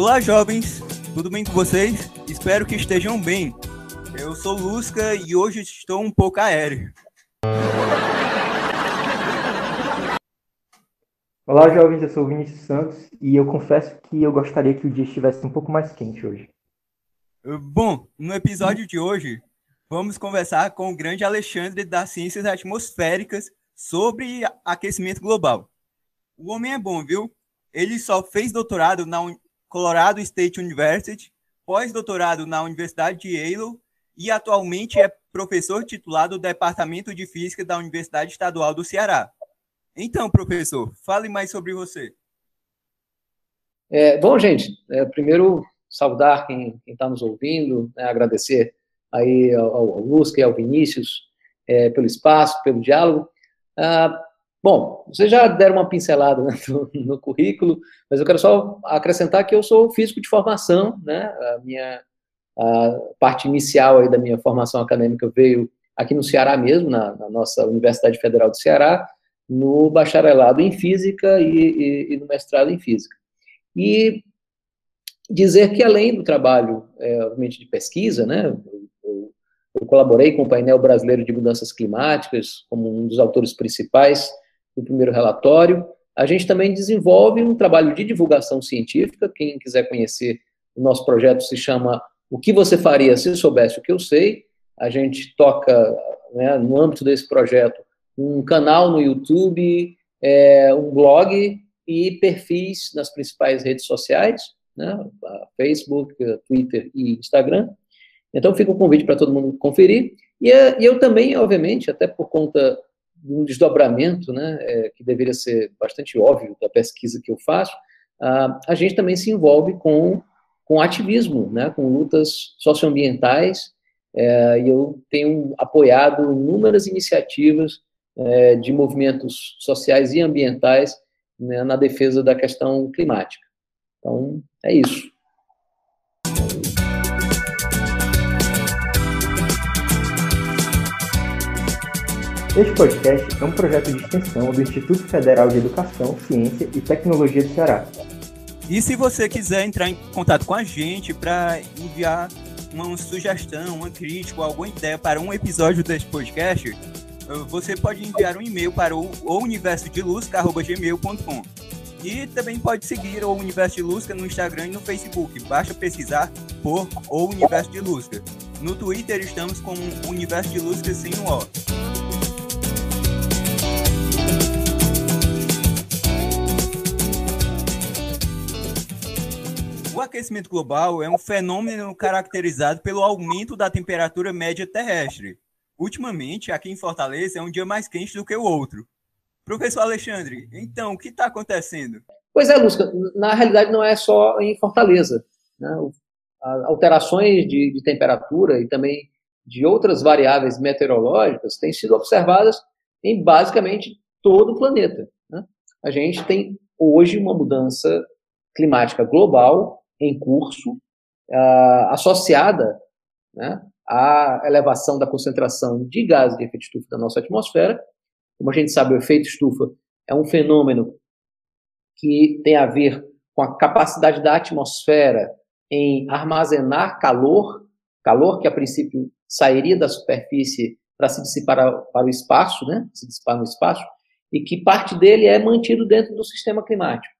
Olá, jovens, tudo bem com vocês? Espero que estejam bem. Eu sou Lusca e hoje estou um pouco aéreo. Olá, jovens, eu sou o Vinícius Santos e eu confesso que eu gostaria que o dia estivesse um pouco mais quente hoje. Bom, no episódio de hoje, vamos conversar com o grande Alexandre das Ciências Atmosféricas sobre aquecimento global. O homem é bom, viu? Ele só fez doutorado na Colorado State University, pós-doutorado na Universidade de Yale e atualmente é professor titular do Departamento de Física da Universidade Estadual do Ceará. Então, professor, fale mais sobre você. É, bom, gente, é, primeiro saudar quem está nos ouvindo, né, agradecer aí ao, ao Lusca e ao Vinícius é, pelo espaço, pelo diálogo. Ah, bom, vocês já deram uma pincelada né, no, no, currículo, mas eu quero só acrescentar que eu sou físico de formação, né? A minha a parte inicial aí da minha formação acadêmica veio aqui no Ceará mesmo, na, na nossa Universidade Federal do Ceará, no bacharelado em física e, e, e no mestrado em física. E dizer que além do trabalho, é, obviamente, de pesquisa, né, eu, eu, colaborei com o painel brasileiro de mudanças climáticas como um dos autores principais do primeiro relatório. A gente também desenvolve um trabalho de divulgação científica. Quem quiser conhecer o nosso projeto se chama O que você faria se soubesse o que eu sei. A gente toca, né, no âmbito desse projeto, um canal no YouTube, é, um blog e perfis nas principais redes sociais né? Facebook, Twitter e Instagram. Então fica o convite para todo mundo conferir. E, e, eu também, obviamente, até por conta um desdobramento, né, é, que deveria ser bastante óbvio da pesquisa que eu faço, a, a gente também se envolve com, com ativismo, né, com lutas socioambientais, é, e eu tenho apoiado inúmeras iniciativas é, de movimentos sociais e ambientais né, na defesa da questão climática. Então, é isso. Este podcast é um projeto de extensão do Instituto Federal de Educação, Ciência e Tecnologia do Ceará. E se você quiser entrar em contato com a gente para enviar uma sugestão, uma crítica alguma ideia para um episódio deste podcast, você pode enviar um e-mail para o universodeluz.gmail.com e também pode seguir o Universo de Lusca no Instagram e no Facebook. Basta pesquisar por O Universo de Lusca. No Twitter estamos com o Universo de Lusca sem o O. aquecimento global é um fenômeno caracterizado pelo aumento da temperatura média terrestre. Ultimamente, aqui em Fortaleza, é um dia mais quente do que o outro. Professor Alexandre, então, o que está acontecendo? Pois é, Lúcia, na realidade não é só em Fortaleza. Né? Alterações de, de temperatura e também de outras variáveis meteorológicas têm sido observadas em basicamente todo o planeta. Né? A gente tem hoje uma mudança climática global em curso, uh, associada né, à elevação da concentração de gases de efeito estufa da nossa atmosfera como a gente sabe, o efeito estufa é um fenômeno que tem a ver com a capacidade da atmosfera em armazenar calor, calor que a princípio sairia da superfície para se dissipar para o espaço, né? se dissipar no espaço, e que parte dele é mantido dentro do sistema climático.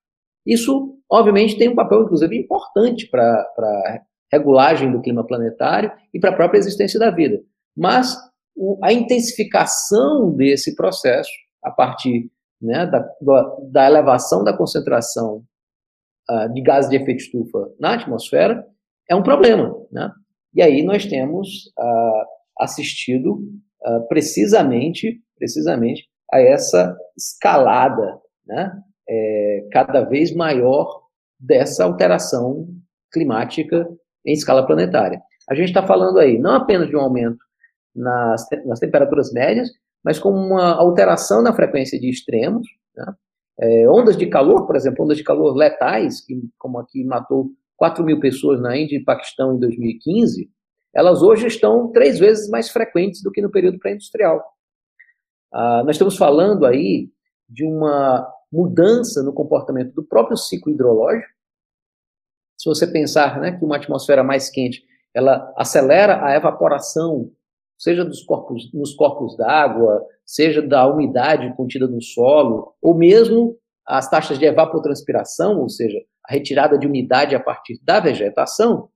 Isso, obviamente, tem um papel, inclusive, importante para a regulagem do clima planetário e para a própria existência da vida. Mas o, a intensificação desse processo, a partir né, da, da, elevação da concentração uh, de gases de efeito estufa na atmosfera, é um problema. Né? E aí nós temos uh, assistido uh, precisamente, precisamente a essa escalada né, é, cada vez maior dessa alteração climática em escala planetária. A gente está falando aí não apenas de um aumento nas, nas temperaturas médias, mas com uma alteração na frequência de extremos. Né? É, ondas de calor, por exemplo, ondas de calor letais, que, como aqui matou 4 mil pessoas na Índia e Paquistão em 2015, elas hoje estão três vezes mais frequentes do que no período pré-industrial. Ah, nós estamos falando aí de uma mudança no comportamento do próprio ciclo hidrológico, Se você pensar né, que uma atmosfera mais quente, ela acelera a evaporação, seja dos corpos, nos corpos d'água, seja da umidade contida no solo, ou mesmo as taxas de evapotranspiração, ou seja, a retirada de umidade a partir da vegetação,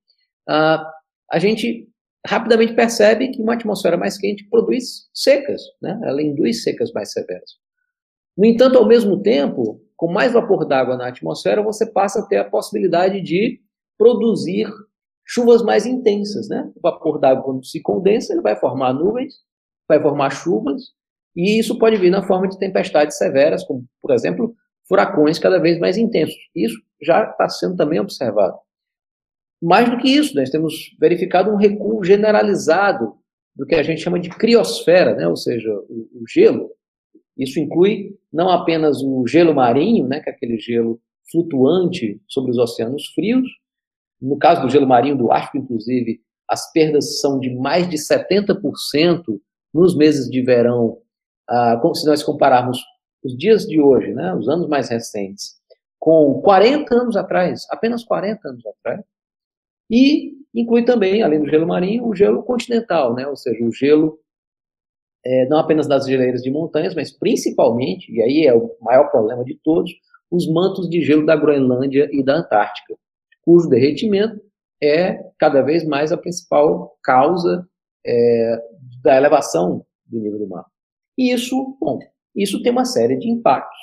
ah, a gente rapidamente percebe que uma atmosfera mais quente produz secas, né? ela induz secas mais severas. No entanto, ao mesmo tempo, com mais vapor d'água na atmosfera, você passa a ter a possibilidade de produzir chuvas mais intensas. Né? O vapor d'água, quando se condensa, ele vai formar nuvens, vai formar chuvas, e isso pode vir na forma de tempestades severas, como, por exemplo, furacões cada vez mais intensos. Isso já está sendo também observado. Mais do que isso, nós temos verificado um recuo generalizado do que a gente chama de criosfera, né? ou seja, o, o gelo. Isso inclui não apenas o gelo marinho, né, que é aquele gelo flutuante sobre os oceanos frios. No caso do gelo marinho do Ártico, inclusive, as perdas são de mais de 70% nos meses de verão, ah, se nós compararmos os dias de hoje, né, os anos mais recentes, com 40 anos atrás, apenas 40 anos atrás. E inclui também, além do gelo marinho, o gelo continental, né? ou seja, o gelo é, não apenas das geleiras de montanhas, mas principalmente, e aí é o maior problema de todos, os mantos de gelo da Groenlândia e da Antártica, cujo derretimento é cada vez mais a principal causa é, da elevação do nível do mar. E isso, bom, isso tem uma série de impactos.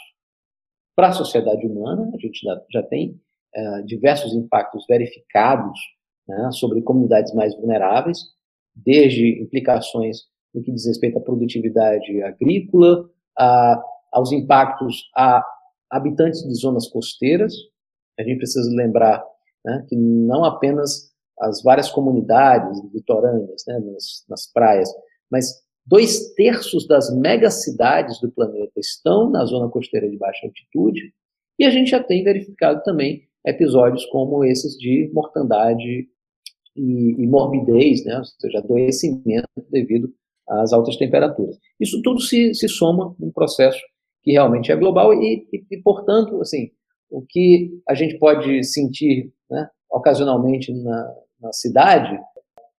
Para a sociedade humana, a gente já, tem é, diversos impactos verificados né, sobre comunidades mais vulneráveis, desde implicações no que diz respeito à produtividade agrícola, a, aos impactos a habitantes de zonas costeiras. A gente precisa lembrar né, que não apenas as várias comunidades litorâneas, né, nas, nas praias, mas dois terços das megacidades do planeta estão na zona costeira de baixa altitude, e a gente já tem verificado também episódios como esses de mortandade e, e morbidez, né? ou seja, adoecimento devido às altas temperaturas. Isso tudo se, se soma num processo que realmente é global e, e, e, portanto, assim, o que a gente pode sentir né, ocasionalmente na, na cidade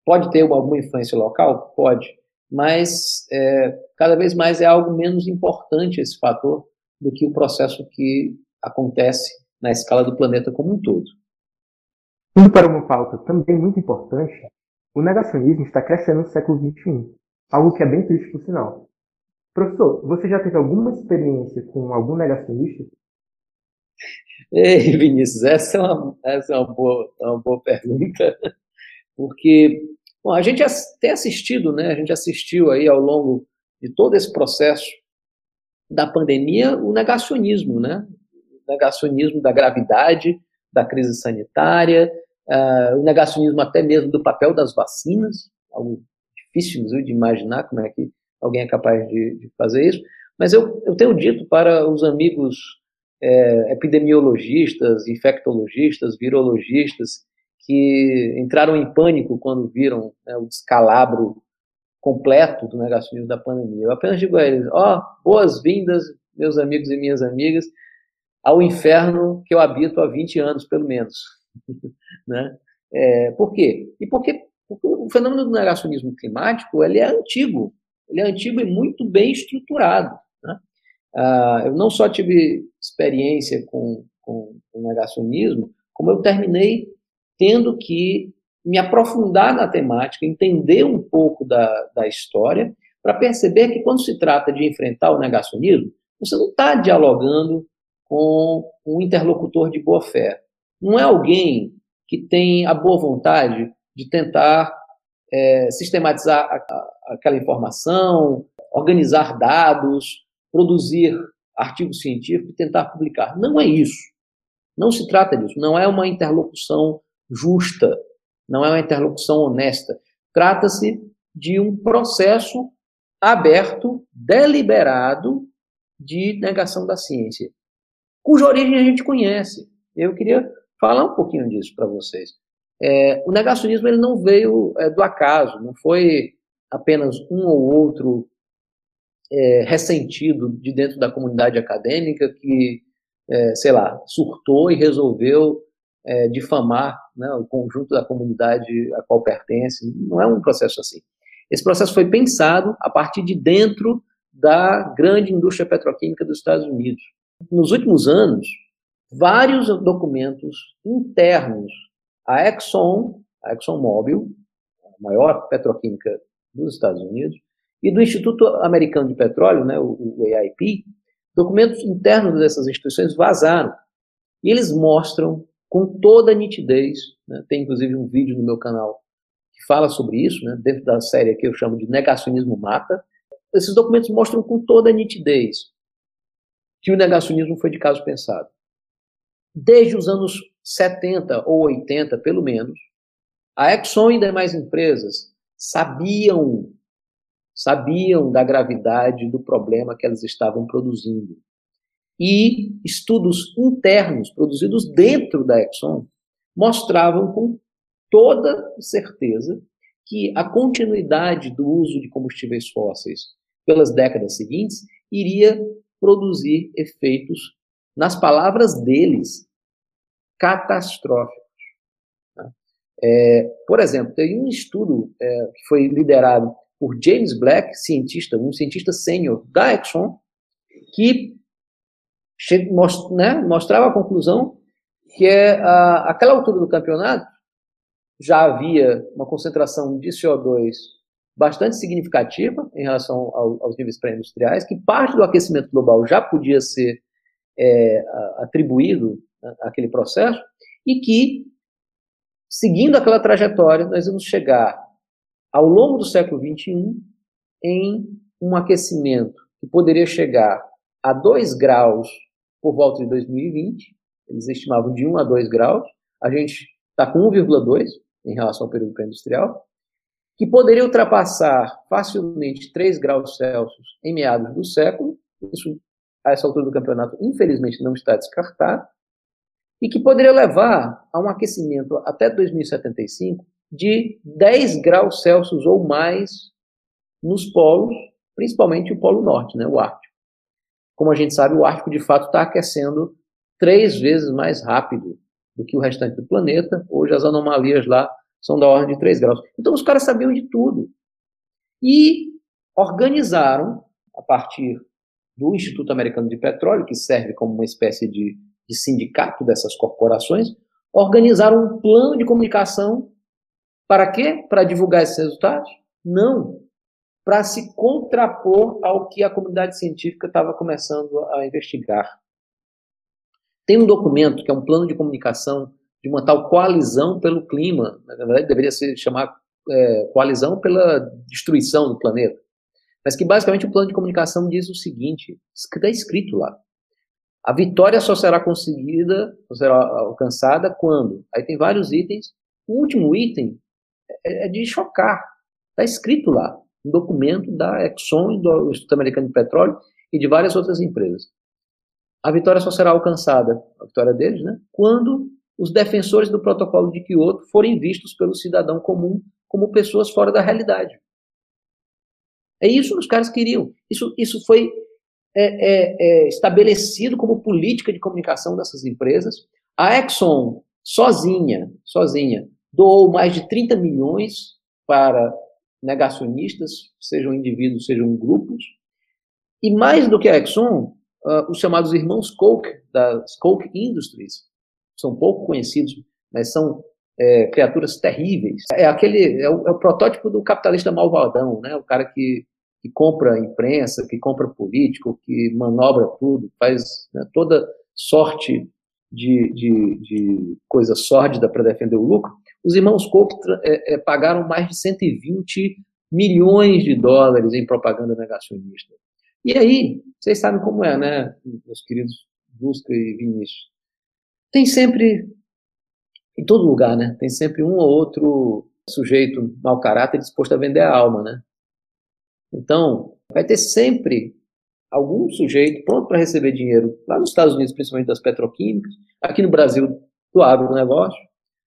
pode ter uma, alguma influência local? Pode, mas é, cada vez mais é algo menos importante esse fator do que o processo que acontece na escala do planeta como um todo. Indo para uma pauta também muito importante, o negacionismo está crescendo no século XXI, algo que é bem triste por sinal. Professor, você já teve alguma experiência com algum negacionista? Ei, Vinícius, essa é uma, essa é uma, boa, é uma boa pergunta, porque bom, a gente tem assistido, né, a gente assistiu aí ao longo de todo esse processo da pandemia o negacionismo, né? O negacionismo da gravidade, da crise sanitária, uh, o negacionismo até mesmo do papel das vacinas, algo difícil de imaginar como é que alguém é capaz de, de fazer isso, mas eu, eu tenho dito para os amigos é, epidemiologistas, infectologistas, virologistas, que entraram em pânico quando viram né, o descalabro completo do negacionismo da pandemia. Eu apenas digo a eles: ó, oh, boas-vindas, meus amigos e minhas amigas, ao inferno que eu habito há 20 anos, pelo menos. né? É, por quê? E porque, o fenômeno do negacionismo climático ele é antigo, ele é antigo e muito bem estruturado. Né? Ah, eu não só tive experiência com, com o negacionismo, como eu terminei tendo que me aprofundar na temática, entender um pouco da, da história, para perceber que quando se trata de enfrentar o negacionismo, você não está dialogando com um interlocutor de boa fé. Não é alguém que tem a boa vontade de tentar é, sistematizar a, a, aquela informação, organizar dados, produzir artigos científicos e tentar publicar. Não é isso. Não se trata disso. Não é uma interlocução justa. Não é uma interlocução honesta. Trata-se de um processo aberto, deliberado, de negação da ciência cuja origem a gente conhece. Eu queria falar um pouquinho disso para vocês. É, o negacionismo ele não veio é, do acaso, não foi apenas um ou outro é, ressentido de dentro da comunidade acadêmica que, é, sei lá, surtou e resolveu é, difamar né, o conjunto da comunidade a qual pertence. Não é um processo assim. Esse processo foi pensado a partir de dentro da grande indústria petroquímica dos Estados Unidos. Nos últimos anos, vários documentos internos à Exxon, a ExxonMobil, a maior petroquímica dos Estados Unidos, e do Instituto Americano de Petróleo, né, o, o AIP, documentos internos dessas instituições vazaram. E eles mostram com toda a nitidez, né, tem inclusive um vídeo no meu canal que fala sobre isso, né, dentro da série que eu chamo de Negacionismo Mata. Esses documentos mostram com toda a nitidez que o negacionismo foi de caso pensado. Desde os anos 70 ou 80, pelo menos, a Exxon e demais empresas sabiam sabiam da gravidade do problema que elas estavam produzindo. E estudos internos produzidos dentro da Exxon mostravam com toda certeza que a continuidade do uso de combustíveis fósseis pelas décadas seguintes iria produzir efeitos, nas palavras deles, catastróficos. Né? É, por exemplo, tem um estudo é, que foi liderado por James Black, cientista, um cientista sênior da Exxon, que né, mostrava a conclusão que é, aquela altura do campeonato já havia uma concentração de CO2 bastante significativa em relação ao, aos níveis pré-industriais, que parte do aquecimento global já podia ser é, atribuído àquele processo, e que, seguindo aquela trajetória, nós vamos chegar ao longo do século XXI em um aquecimento que poderia chegar a 2 graus por volta de 2020, eles estimavam de 1 a 2 graus, a gente está com 1,2 em relação ao período pré-industrial, que poderia ultrapassar facilmente 3 graus Celsius em meados do século, isso a essa altura do campeonato infelizmente não está descartado, e que poderia levar a um aquecimento até 2075 de 10 graus Celsius ou mais nos polos, principalmente o Polo Norte, né, o Ártico. Como a gente sabe, o Ártico de fato está aquecendo três vezes mais rápido do que o restante do planeta. Hoje as anomalias lá são da ordem de 3 graus. Então os caras sabiam de tudo. E organizaram, a partir do Instituto Americano de Petróleo, que serve como uma espécie de, de sindicato dessas corporações, organizaram um plano de comunicação para quê? Para divulgar esses resultados? Não. Para se contrapor ao que a comunidade científica estava começando a investigar. Tem um documento que é um plano de comunicação de uma tal coalizão pelo clima. Na verdade, deveria se chamar é, coalizão pela destruição do planeta. Mas que basicamente o plano de comunicação diz o seguinte: está escrito lá. A vitória só será conseguida, só será alcançada quando? Aí tem vários itens. O último item é, é de chocar. Está escrito lá, um documento da Exxon, do Instituto Americano de Petróleo e de várias outras empresas. A vitória só será alcançada, a vitória deles, né, quando os defensores do protocolo de Kyoto forem vistos pelo cidadão comum como pessoas fora da realidade. É isso que os caras queriam. Isso, isso foi é, é, é, estabelecido como política de comunicação dessas empresas. A Exxon, sozinha, sozinha, doou mais de 30 milhões para negacionistas, sejam indivíduos, sejam grupos. E mais do que a Exxon, uh, os chamados irmãos Koch, das Koch Industries, são pouco conhecidos, mas são é, criaturas terríveis. É aquele é o, é o, protótipo do capitalista malvadão, né? O cara que, que compra imprensa, que compra político, que manobra tudo, faz né, toda sorte de, de, de coisa sórdida para defender o lucro. Os irmãos Koch é, é, pagaram mais de 120 milhões de dólares em propaganda negacionista. E aí, vocês sabem como é, né, meus queridos Busca e Vinícius? Tem sempre, em todo lugar, né? Tem sempre um ou outro sujeito mau caráter disposto a vender a alma, né? Então, vai ter sempre algum sujeito pronto para receber dinheiro, lá nos Estados Unidos, principalmente das petroquímicas, aqui no Brasil, do agronegócio,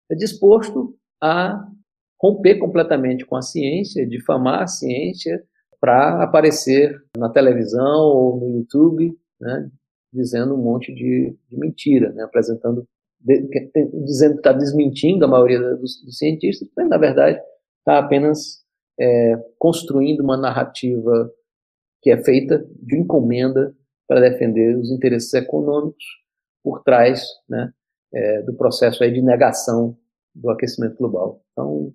é disposto a romper completamente com a ciência, difamar a ciência para aparecer na televisão ou no YouTube, né, dizendo um monte de, de mentira, né, apresentando dizendo que está desmentindo a maioria dos, dos, cientistas, mas na verdade está apenas é, construindo uma narrativa que é feita de encomenda para defender os interesses econômicos por trás né, é, do processo aí de negação do aquecimento global. Então,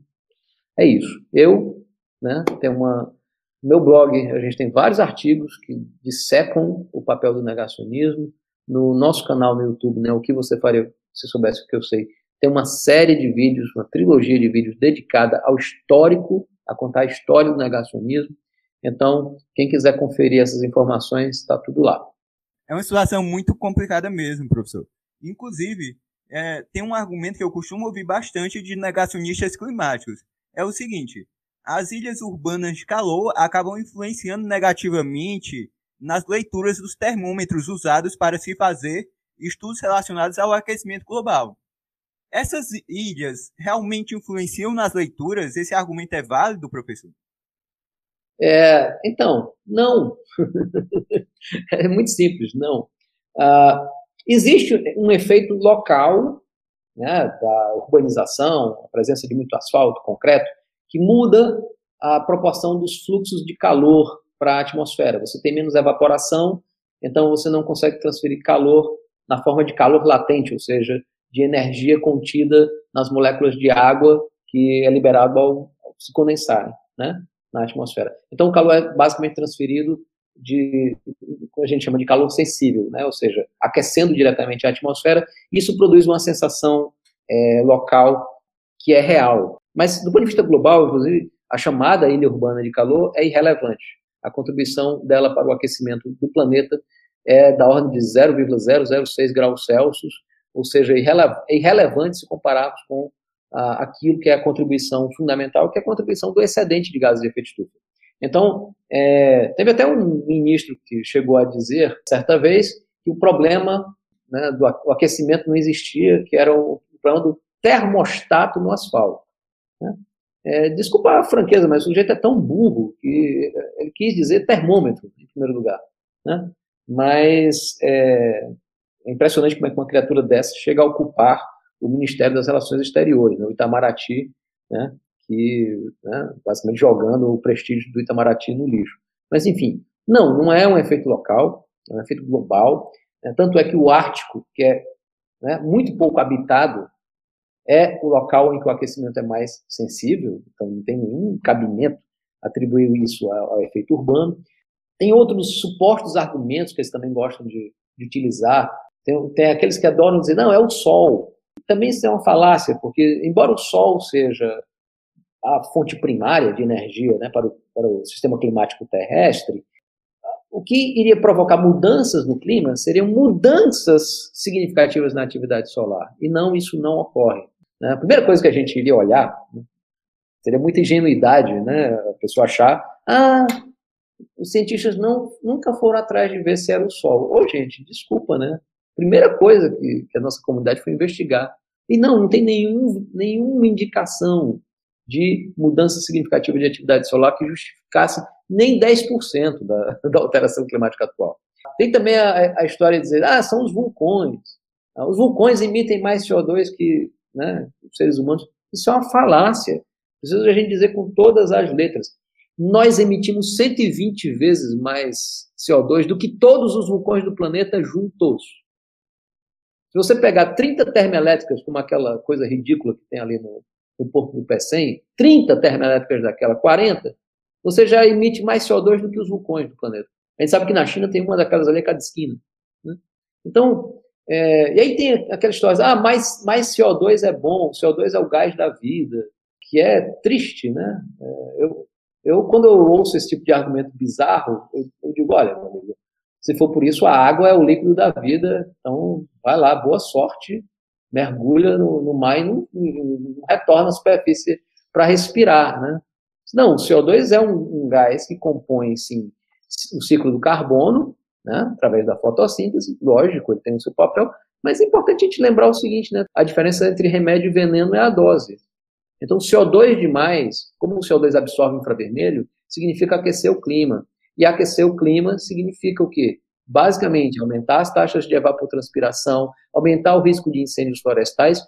é isso. Eu né, tenho uma. Meu blog, a gente tem vários artigos que dissecam o papel do negacionismo. No nosso canal no YouTube, né, o que você faria se soubesse o que eu sei, tem uma série de vídeos, uma trilogia de vídeos dedicada ao histórico, a contar a história do negacionismo. Então, quem quiser conferir essas informações, está tudo lá. É uma situação muito complicada mesmo, professor. Inclusive, é, tem um argumento que eu costumo ouvir bastante de negacionistas climáticos. É o seguinte: as ilhas urbanas de calor acabam influenciando negativamente nas leituras dos termômetros usados para se fazer estudos relacionados ao aquecimento global. Essas ilhas realmente influenciam nas leituras? Esse argumento é válido, professor? É, então, não. é muito simples, não. Ah, existe um efeito local né, da urbanização, a presença de muito asfalto, concreto, que muda a proporção dos fluxos de calor para a atmosfera. Você tem menos evaporação, então você não consegue transferir calor na forma de calor latente, ou seja, de energia contida nas moléculas de água que é liberado ao, se condensarem né, na atmosfera. Então, o calor é basicamente transferido de a gente chama de calor sensível, né? ou seja, aquecendo diretamente a atmosfera, isso produz uma sensação é, local que é real. Mas, do ponto de vista global, inclusive, a chamada ilha urbana de calor é irrelevante. A contribuição dela para o aquecimento do planeta é da ordem de 0,006 graus Celsius, ou seja, é irrelevante se compararmos com ah, aquilo que é a contribuição fundamental, que é a contribuição do excedente de gases de efeito estufa. Então, é, teve até um ministro que chegou a dizer, certa vez, que o problema né, do aquecimento não existia, que era o problema do termostato no asfalto. Né? É, desculpa a franqueza, mas o sujeito é tão burro que ele quis dizer termômetro, em primeiro lugar. Né? Mas é, é, impressionante como é que uma criatura dessa chega a ocupar o Ministério das Relações Exteriores, né? o Itamaraty, né? que né, basicamente jogando o prestígio do Itamaraty no lixo. Mas, enfim, não, não é um efeito local, é um efeito global. Né, tanto é que o Ártico, que é né, muito pouco habitado, é o local em que o aquecimento é mais sensível, então não tem nenhum cabimento atribuir isso ao, ao efeito urbano. Tem outros suportes argumentos que eles também gostam de, de utilizar. Tem, tem aqueles que adoram dizer, não, é o Sol. Também isso é uma falácia, porque embora o Sol seja a fonte primária de energia né, para, o, para o sistema climático terrestre, o que iria provocar mudanças no clima seriam mudanças significativas na atividade solar. E não, isso não ocorre. Né? A primeira coisa que a gente iria olhar né, seria muita ingenuidade, né? A pessoa achar, ah, os cientistas não, nunca foram atrás de ver se era o Sol. Ô, gente, desculpa, né? Primeira coisa que, que a nossa comunidade foi investigar. E não, não tem nenhum, nenhuma indicação de mudança significativa de atividade solar que justificasse nem 10% da, da alteração climática atual. Tem também a, a, história de dizer, ah, são os vulcões. Ah, os vulcões emitem mais CO2 que né, os seres humanos. Isso é uma falácia. Precisa a gente dizer com todas as letras. Nós emitimos 120 vezes mais CO2 do que todos os vulcões do planeta juntos. Se você pegar 30 termoelétricas, como aquela coisa ridícula que tem ali no, no Porto do Pecém, 30 termoelétricas daquela, 40, você já emite mais CO2 do que os vulcões do planeta. A gente sabe que na China tem uma daquelas ali a cada esquina. Né? Então, é, e aí tem aquela história, ah, mais, mais CO2 é bom, CO2 é o gás da vida, que é triste, né? É, eu, eu, quando eu ouço esse tipo de argumento bizarro, eu, eu digo, olha, meu amigo, se for por isso, a água é o líquido da vida, então vai lá, boa sorte, mergulha no, no mar e não, não, retorna à superfície para respirar, né? Não, o CO2 é um, um, gás que compõe, sim, o ciclo do carbono, né, através da fotossíntese, lógico, ele tem o seu papel, mas é importante a gente lembrar o seguinte, né, a diferença entre remédio e veneno é a dose. Então, CO2 demais, como o CO2 absorve infravermelho, significa aquecer o clima. E aquecer o clima significa o quê? basicamente aumentar as taxas de evapotranspiração, aumentar o risco de incêndios florestais,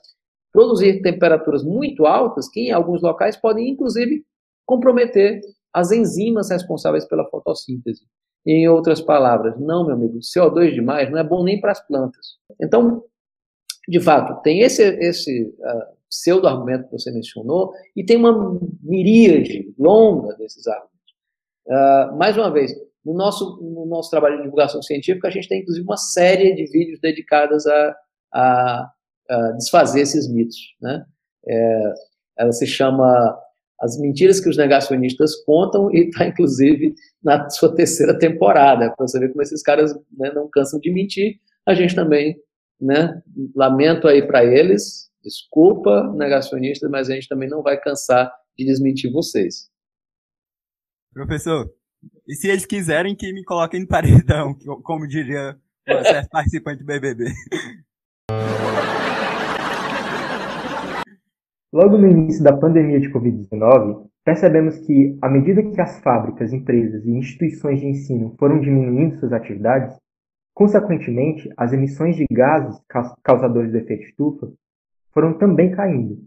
produzir temperaturas muito altas que em alguns locais podem inclusive comprometer as enzimas responsáveis pela fotossíntese. Em outras palavras, não, meu amigo, CO2 demais não é bom nem para as plantas. Então, de fato, tem esse, esse uh, pseudo-argumento que você mencionou e tem uma miríade longa desses argumentos. Uh, mais uma vez, no nosso, no nosso trabalho de divulgação científica, a gente tem, inclusive, uma série de vídeos dedicadas a, a, a desfazer esses mitos. Né? É, ela se chama As Mentiras que os Negacionistas Contam e está, inclusive, na sua terceira temporada, para você ver como esses caras né, não cansam de mentir. A gente também, né, lamento aí para eles, desculpa, negacionistas, mas a gente também não vai cansar de desmentir vocês. Professor, e se eles quiserem que me coloquem no paredão, como diria o certo participante do BBB? Logo no início da pandemia de Covid-19, percebemos que, à medida que as fábricas, empresas e instituições de ensino foram diminuindo suas atividades, consequentemente, as emissões de gases causadores de efeito estufa foram também caindo.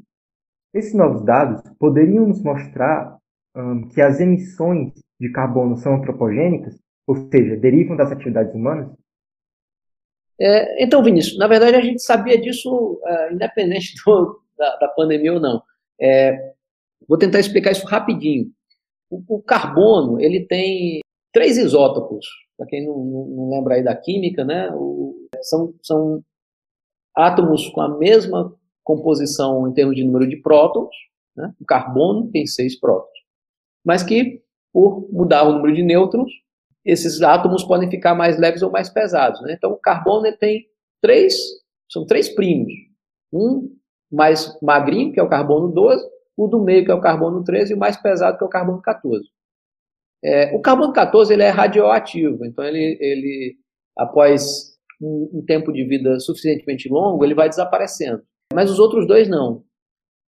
Esses novos dados poderiam nos mostrar um, que as emissões de carbono são antropogênicas, ou seja, derivam das atividades humanas? É, então, Vinícius, na verdade a gente sabia disso uh, independente do, da, da, pandemia ou não. É, vou tentar explicar isso rapidinho. O, o carbono ele tem três isótopos. Para quem não, não, lembra aí da química, né? O, são, são átomos com a mesma composição em termos de número de prótons. Né? O carbono tem seis prótons, mas que por mudar o número de nêutrons, esses átomos podem ficar mais leves ou mais pesados. Né? Então, o carbono tem três, são três primos. Um mais magrinho, que é o carbono 12, o do meio, que é o carbono 13, e o mais pesado, que é o carbono 14. É, o carbono 14 ele é radioativo, então ele, ele após um, um tempo de vida suficientemente longo, ele vai desaparecendo. Mas os outros dois não.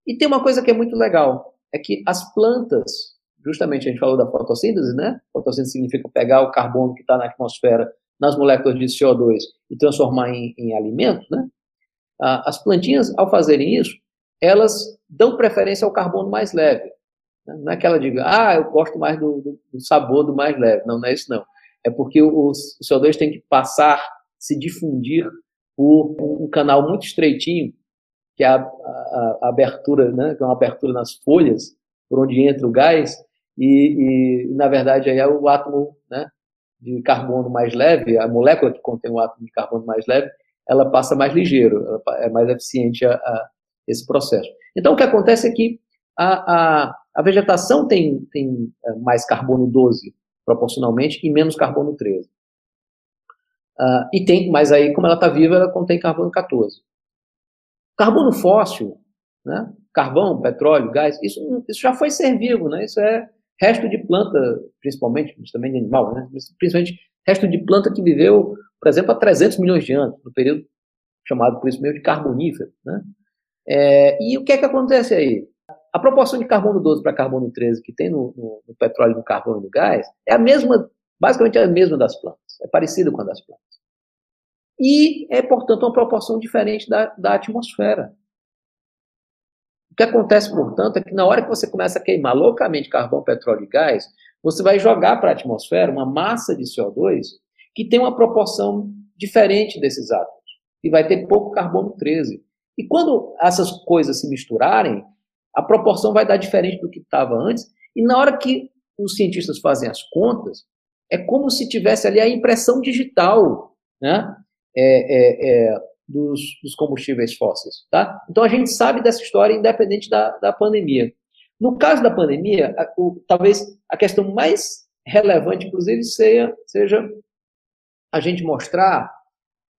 E tem uma coisa que é muito legal, é que as plantas justamente a gente falou da fotossíntese, né? Fotossíntese significa pegar o carbono que está na atmosfera, nas moléculas de CO2 e transformar em, em alimento, né? As plantinhas, ao fazerem isso, elas dão preferência ao carbono mais leve. Né? Não é que ela diga, ah, eu gosto mais do, do, do sabor do mais leve. Não, não é isso não. É porque o, o CO2 tem que passar, se difundir por um canal muito estreitinho, que é a, a, a abertura, né, que é uma abertura nas folhas, por onde entra o gás, e, e, na verdade aí é o átomo né, de carbono mais leve, a molécula que contém o átomo de carbono mais leve, ela passa mais ligeiro, é mais eficiente a, a, esse processo. Então o que acontece é que a, a, a vegetação tem, tem é, mais carbono 12 proporcionalmente e menos carbono 13. Uh, ah, e tem, mas aí, como ela está viva, ela contém carbono 14. Carbono fóssil, né? carvão, petróleo, gás, isso, isso já foi ser vivo, né? Isso é resto de planta, principalmente, mas também de animal, né? principalmente resto de planta que viveu, por exemplo, há 300 milhões de anos, no período chamado por isso mesmo de carbonífero. Né? É, e o que é que acontece aí? A proporção de carbono 12 para carbono 13 que tem no, no, no, petróleo, no carvão e no gás é a mesma, basicamente é a mesma das plantas, é parecida com a das plantas. E é, portanto, uma proporção diferente da, da atmosfera que acontece, portanto, é que na hora que você começa a queimar loucamente carvão, petróleo e gás, você vai jogar para a atmosfera uma massa de CO2 que tem uma proporção diferente desses átomos e vai ter pouco carbono 13. E quando essas coisas se misturarem, a proporção vai dar diferente do que estava antes. E na hora que os cientistas fazem as contas, é como se tivesse ali a impressão digital, né? É, é, é, dos, dos, combustíveis fósseis. Tá? Então a gente sabe dessa história independente da, da pandemia. No caso da pandemia, a, o, talvez a questão mais relevante, inclusive, seja, seja a gente mostrar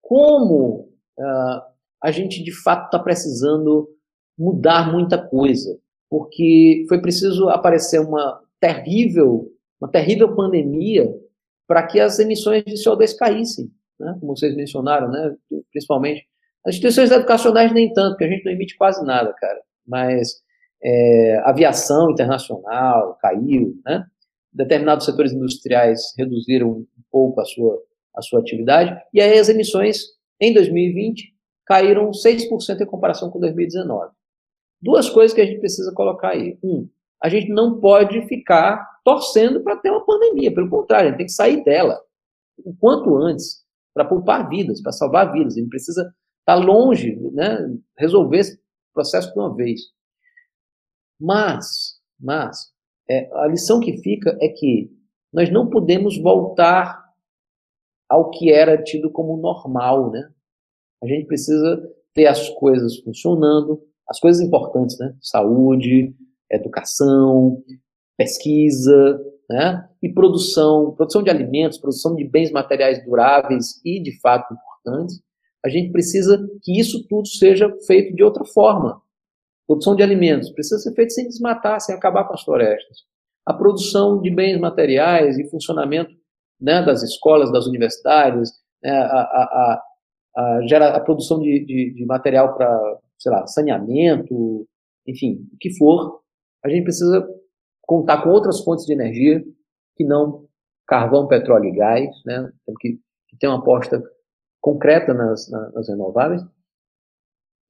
como uh, a gente de fato está precisando mudar muita coisa, porque foi preciso aparecer uma terrível, uma terrível pandemia para que as emissões de CO2 caíssem né, como vocês mencionaram, né, principalmente. As instituições educacionais nem tanto, porque a gente não emite quase nada, cara. Mas é, aviação internacional caiu, né? Determinados setores industriais reduziram um pouco a sua, a sua atividade, e aí as emissões em 2020 caíram 6% em comparação com 2019. Duas coisas que a gente precisa colocar aí. Um, a gente não pode ficar torcendo para ter uma pandemia, pelo contrário, a gente tem que sair dela o quanto antes para poupar vidas, para salvar vidas. A gente precisa estar tá longe, né, resolver esse processo de uma vez. Mas, mas, é, a lição que fica é que nós não podemos voltar ao que era tido como normal, né? A gente precisa ter as coisas funcionando, as coisas importantes, né? Saúde, educação, pesquisa, né? E produção, produção de alimentos, produção de bens materiais duráveis e de fato importantes. A gente precisa que isso tudo seja feito de outra forma. Produção de alimentos precisa ser feita sem desmatar, sem acabar com as florestas. A produção de bens materiais e funcionamento né, das escolas, das universidades, né, a, a, a, gera, a produção de, de, de material para, sei lá, saneamento, enfim, o que for, a gente precisa contar com outras fontes de energia que não carvão, petróleo e gás, né? Temos que, que ter uma aposta concreta nas, nas, renováveis.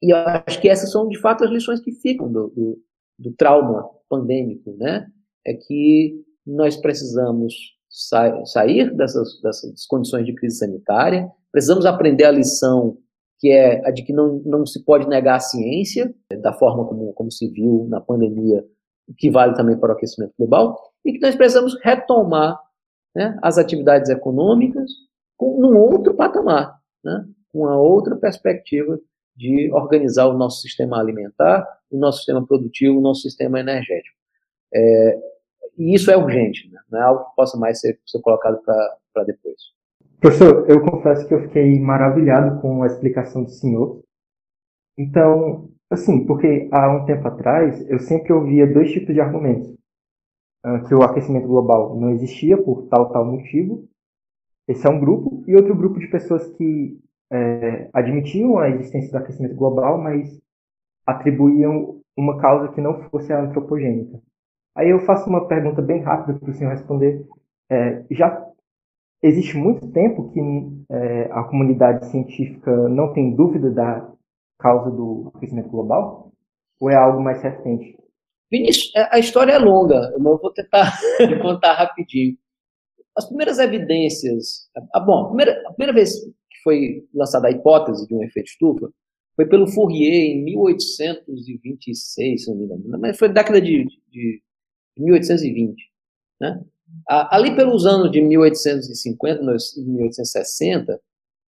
E eu acho que essas são, de fato, as lições que ficam do, do, do trauma pandêmico, né? É que nós precisamos sa sair dessas, dessas condições de crise sanitária, precisamos aprender a lição que é a de que não, não se pode negar a ciência, da forma como, como se viu na pandemia, que vale também para o aquecimento global, e que nós precisamos retomar né, as atividades econômicas com um outro patamar, né, com uma outra perspectiva de organizar o nosso sistema alimentar, o nosso sistema produtivo, o nosso sistema energético. É, e isso é urgente, né, não é algo que possa mais ser, ser colocado para depois. Professor, eu confesso que eu fiquei maravilhado com a explicação do senhor. Então, assim, porque há um tempo atrás eu sempre ouvia dois tipos de argumentos. Uh, que o aquecimento global não existia por tal tal motivo. Esse é um grupo. E outro grupo de pessoas que é, admitiam a existência do aquecimento global, mas atribuíam uma causa que não fosse a antropogênica. Aí eu faço uma pergunta bem rápida para o senhor responder. É, já existe muito tempo que é, a comunidade científica não tem dúvida da causa do aquecimento global? Ou é algo mais recente? Vinícius, é, a história é longa, eu vou tentar contar rapidinho. As primeiras evidências. Ah, bom, a primeira, a primeira vez que foi lançada a hipótese de um efeito estufa foi pelo Fourier em 1826, se não me engano, mas foi década de, de 1820. Né? Ali pelos anos de 1850 e 1860,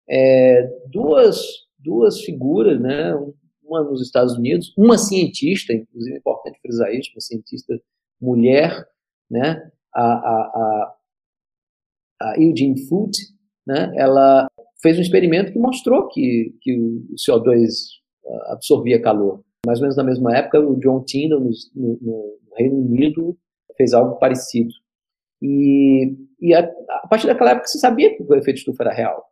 é, duas, duas figuras, né, uma nos Estados Unidos, uma cientista, inclusive é importante frisar isso, uma cientista mulher, né, a, a, a, a Eugene Foote, né, ela fez um experimento que mostrou que, que o CO2 ah, absorvia calor. Mais ou menos na mesma época, o John Tyndall, no, no, no Reino Unido, fez algo parecido. E, e a, a, partir daquela época se sabia que o efeito estufa era real.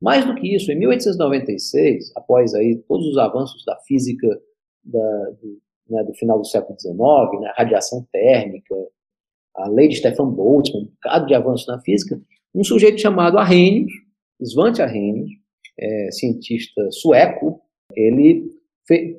Mais do que isso, em 1896, após aí todos os avanços da física da, do, né, do, final do século XIX, né, a radiação térmica, a lei de Stefan Boltzmann, um bocado de avanço na física, um sujeito chamado Arrhenius, Svante Arrhenius, é, cientista sueco, ele fez,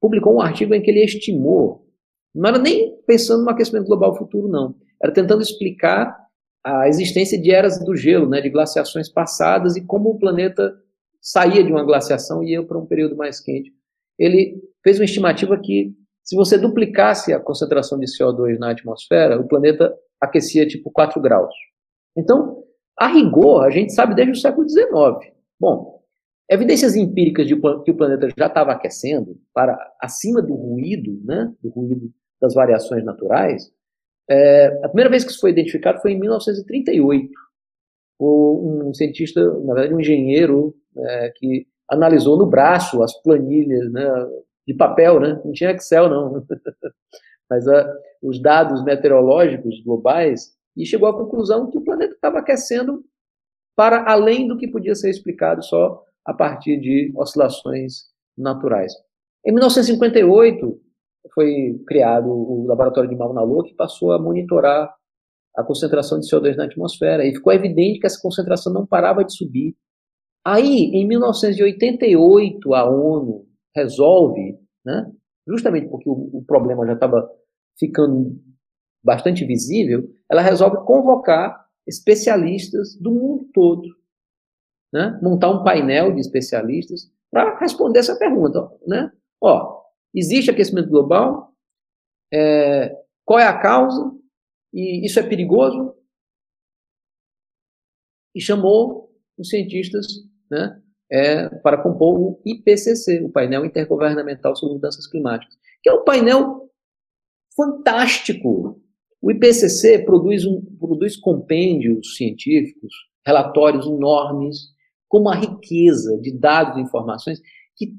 publicou um artigo em que ele estimou, não era nem pensando no aquecimento global futuro, não, era tentando explicar a existência de eras do gelo, né, de glaciações passadas e como o planeta saía de uma glaciação e ia para um período mais quente. Ele fez uma estimativa que, se você duplicasse a concentração de CO2 na atmosfera, o planeta aquecia tipo 4 graus. Então, a rigor, a gente sabe desde o século XIX. Bom, evidências empíricas de que o planeta já estava aquecendo para acima do ruído, né, do ruído das variações naturais, é, a primeira vez que isso foi identificado foi em 1938. Um cientista, na verdade, um engenheiro, é, que analisou no braço as planilhas né, de papel, né? não tinha Excel, não, mas a, os dados meteorológicos globais, e chegou à conclusão que o planeta estava aquecendo para além do que podia ser explicado só a partir de oscilações naturais. Em 1958, foi criado o laboratório de Mauna Loa, que passou a monitorar a concentração de CO2 na atmosfera. E ficou evidente que essa concentração não parava de subir. Aí, em 1988, a ONU resolve, né, justamente porque o, o problema já estava ficando bastante visível, ela resolve convocar especialistas do mundo todo, né, montar um painel de especialistas para responder essa pergunta. Né? Ó, existe aquecimento global? É, qual é a causa? E isso é perigoso? E chamou os cientistas né, é, para compor o IPCC, o Painel Intergovernamental sobre Mudanças Climáticas, que é um painel fantástico. O IPCC produz, um, produz compêndios científicos, relatórios enormes, com uma riqueza de dados e informações que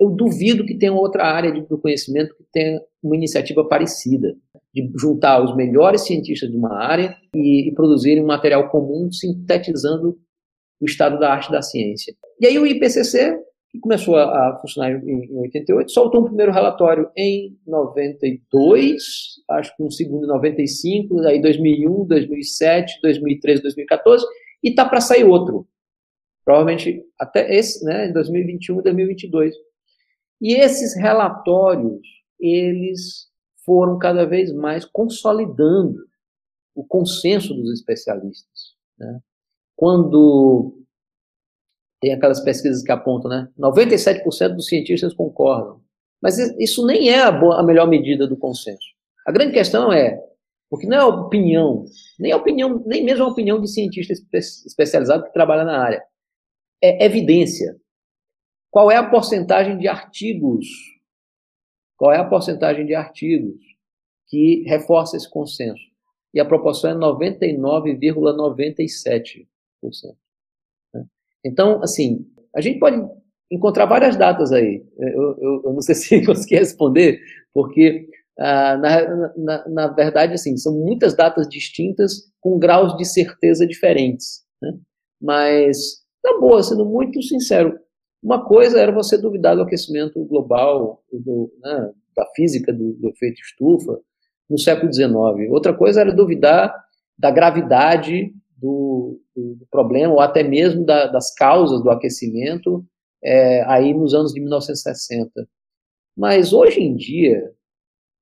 eu duvido que tenha outra área do conhecimento que tenha uma iniciativa parecida, de juntar os melhores cientistas de uma área e, e produzirem um material comum sintetizando o estado da arte da ciência. E aí o IPCC, que começou a, a funcionar em, em 88, soltou um primeiro relatório em 92, acho que um segundo em 95, aí 2001, 2007, 2013, 2014, e tá para sair outro. Provavelmente até esse, né, em 2021 e 2022. E esses relatórios, eles foram cada vez mais consolidando o consenso dos especialistas. Né? Quando tem aquelas pesquisas que apontam, né? 97% dos cientistas concordam. Mas isso nem é a, boa, a melhor medida do consenso. A grande questão é, porque não é opinião, nem opinião, nem mesmo a opinião de cientista especializado que trabalha na área. É evidência. Qual é a porcentagem de artigos? Qual é a porcentagem de artigos que reforça esse consenso? E a proporção é 99,97%. Né? Então, assim, a gente pode encontrar várias datas aí. Eu, eu, eu não sei se consegui responder, porque, ah, na, na, na, verdade, assim, são muitas datas distintas com graus de certeza diferentes. Né? Mas, na boa, sendo muito sincero, uma coisa era você duvidar do aquecimento global, do, né, da física do, do, efeito estufa no século XIX. Outra coisa era duvidar da gravidade do, do problema, ou até mesmo da, das causas do aquecimento, é, aí nos anos de 1960. Mas hoje em dia,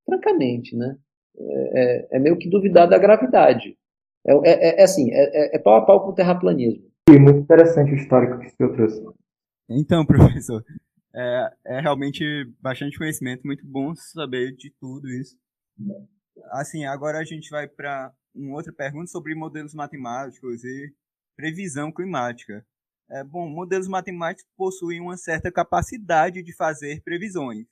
francamente, né, é, é, é meio que duvidar da gravidade. É, é, é assim, é, é, pau a pau com o terraplanismo. Muito interessante o histórico que o senhor trouxe. Então, professor, é, é realmente bastante conhecimento, muito bom saber de tudo isso. Assim, agora a gente vai para uma outra pergunta sobre modelos matemáticos e previsão climática. É, bom, modelos matemáticos possuem uma certa capacidade de fazer previsões.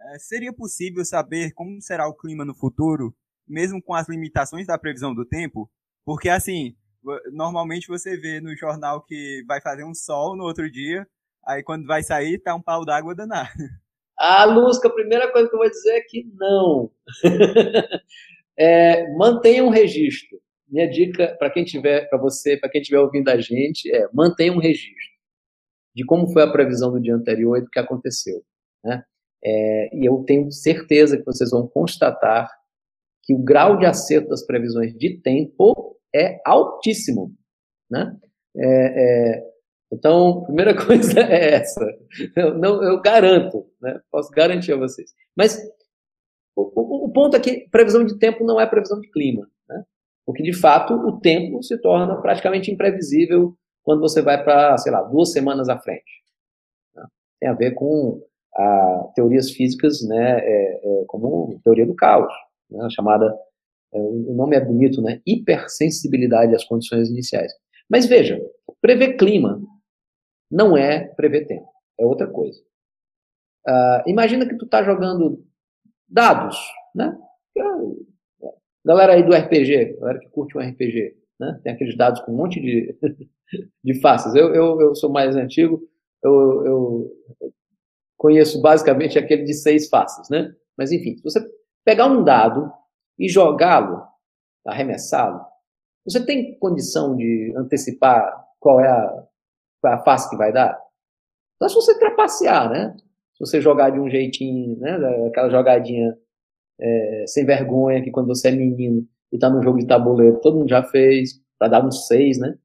É, seria possível saber como será o clima no futuro, mesmo com as limitações da previsão do tempo? Porque, assim, normalmente você vê no jornal que vai fazer um sol no outro dia, aí quando vai sair tá um pau d'água danado. Ah, Lusca, a primeira coisa que eu vou dizer é que não. é, mantenha um registro. Minha dica para quem tiver, para você, para quem estiver ouvindo a gente, é mantenha um registro de como foi a previsão do dia anterior e do que aconteceu. Né? É, e eu tenho certeza que vocês vão constatar que o grau de acerto das previsões de tempo é altíssimo. Né? É, é, então, a primeira coisa é essa. Eu, não, eu garanto, né? posso garantir a vocês. Mas o, o, o, ponto é que previsão de tempo não é previsão de clima. Né? Porque, de fato, o tempo se torna praticamente imprevisível quando você vai para, sei lá, duas semanas à frente. Né? Tem a ver com a, teorias físicas, né, é, é, como teoria do caos, né, chamada, é, o nome é bonito, né, hipersensibilidade às condições iniciais. Mas veja, prever clima não é prever tempo, é outra coisa. Uh, imagina que tu tá jogando dados, né? Galera aí do RPG, galera que curte um RPG, né? Tem aqueles dados com um monte de, de faces. Eu, eu, eu sou mais antigo, eu, eu conheço basicamente aquele de seis faces, né? Mas enfim, se você pegar um dado e jogá-lo, arremessá-lo, você tem condição de antecipar qual é a, a face que vai dar? Só se você trapacear, né? Se você jogar de um jeitinho, né? Aquela jogadinha é, sem vergonha que quando você é menino, e está no jogo de tabuleiro, todo mundo já fez, para dar uns seis, né?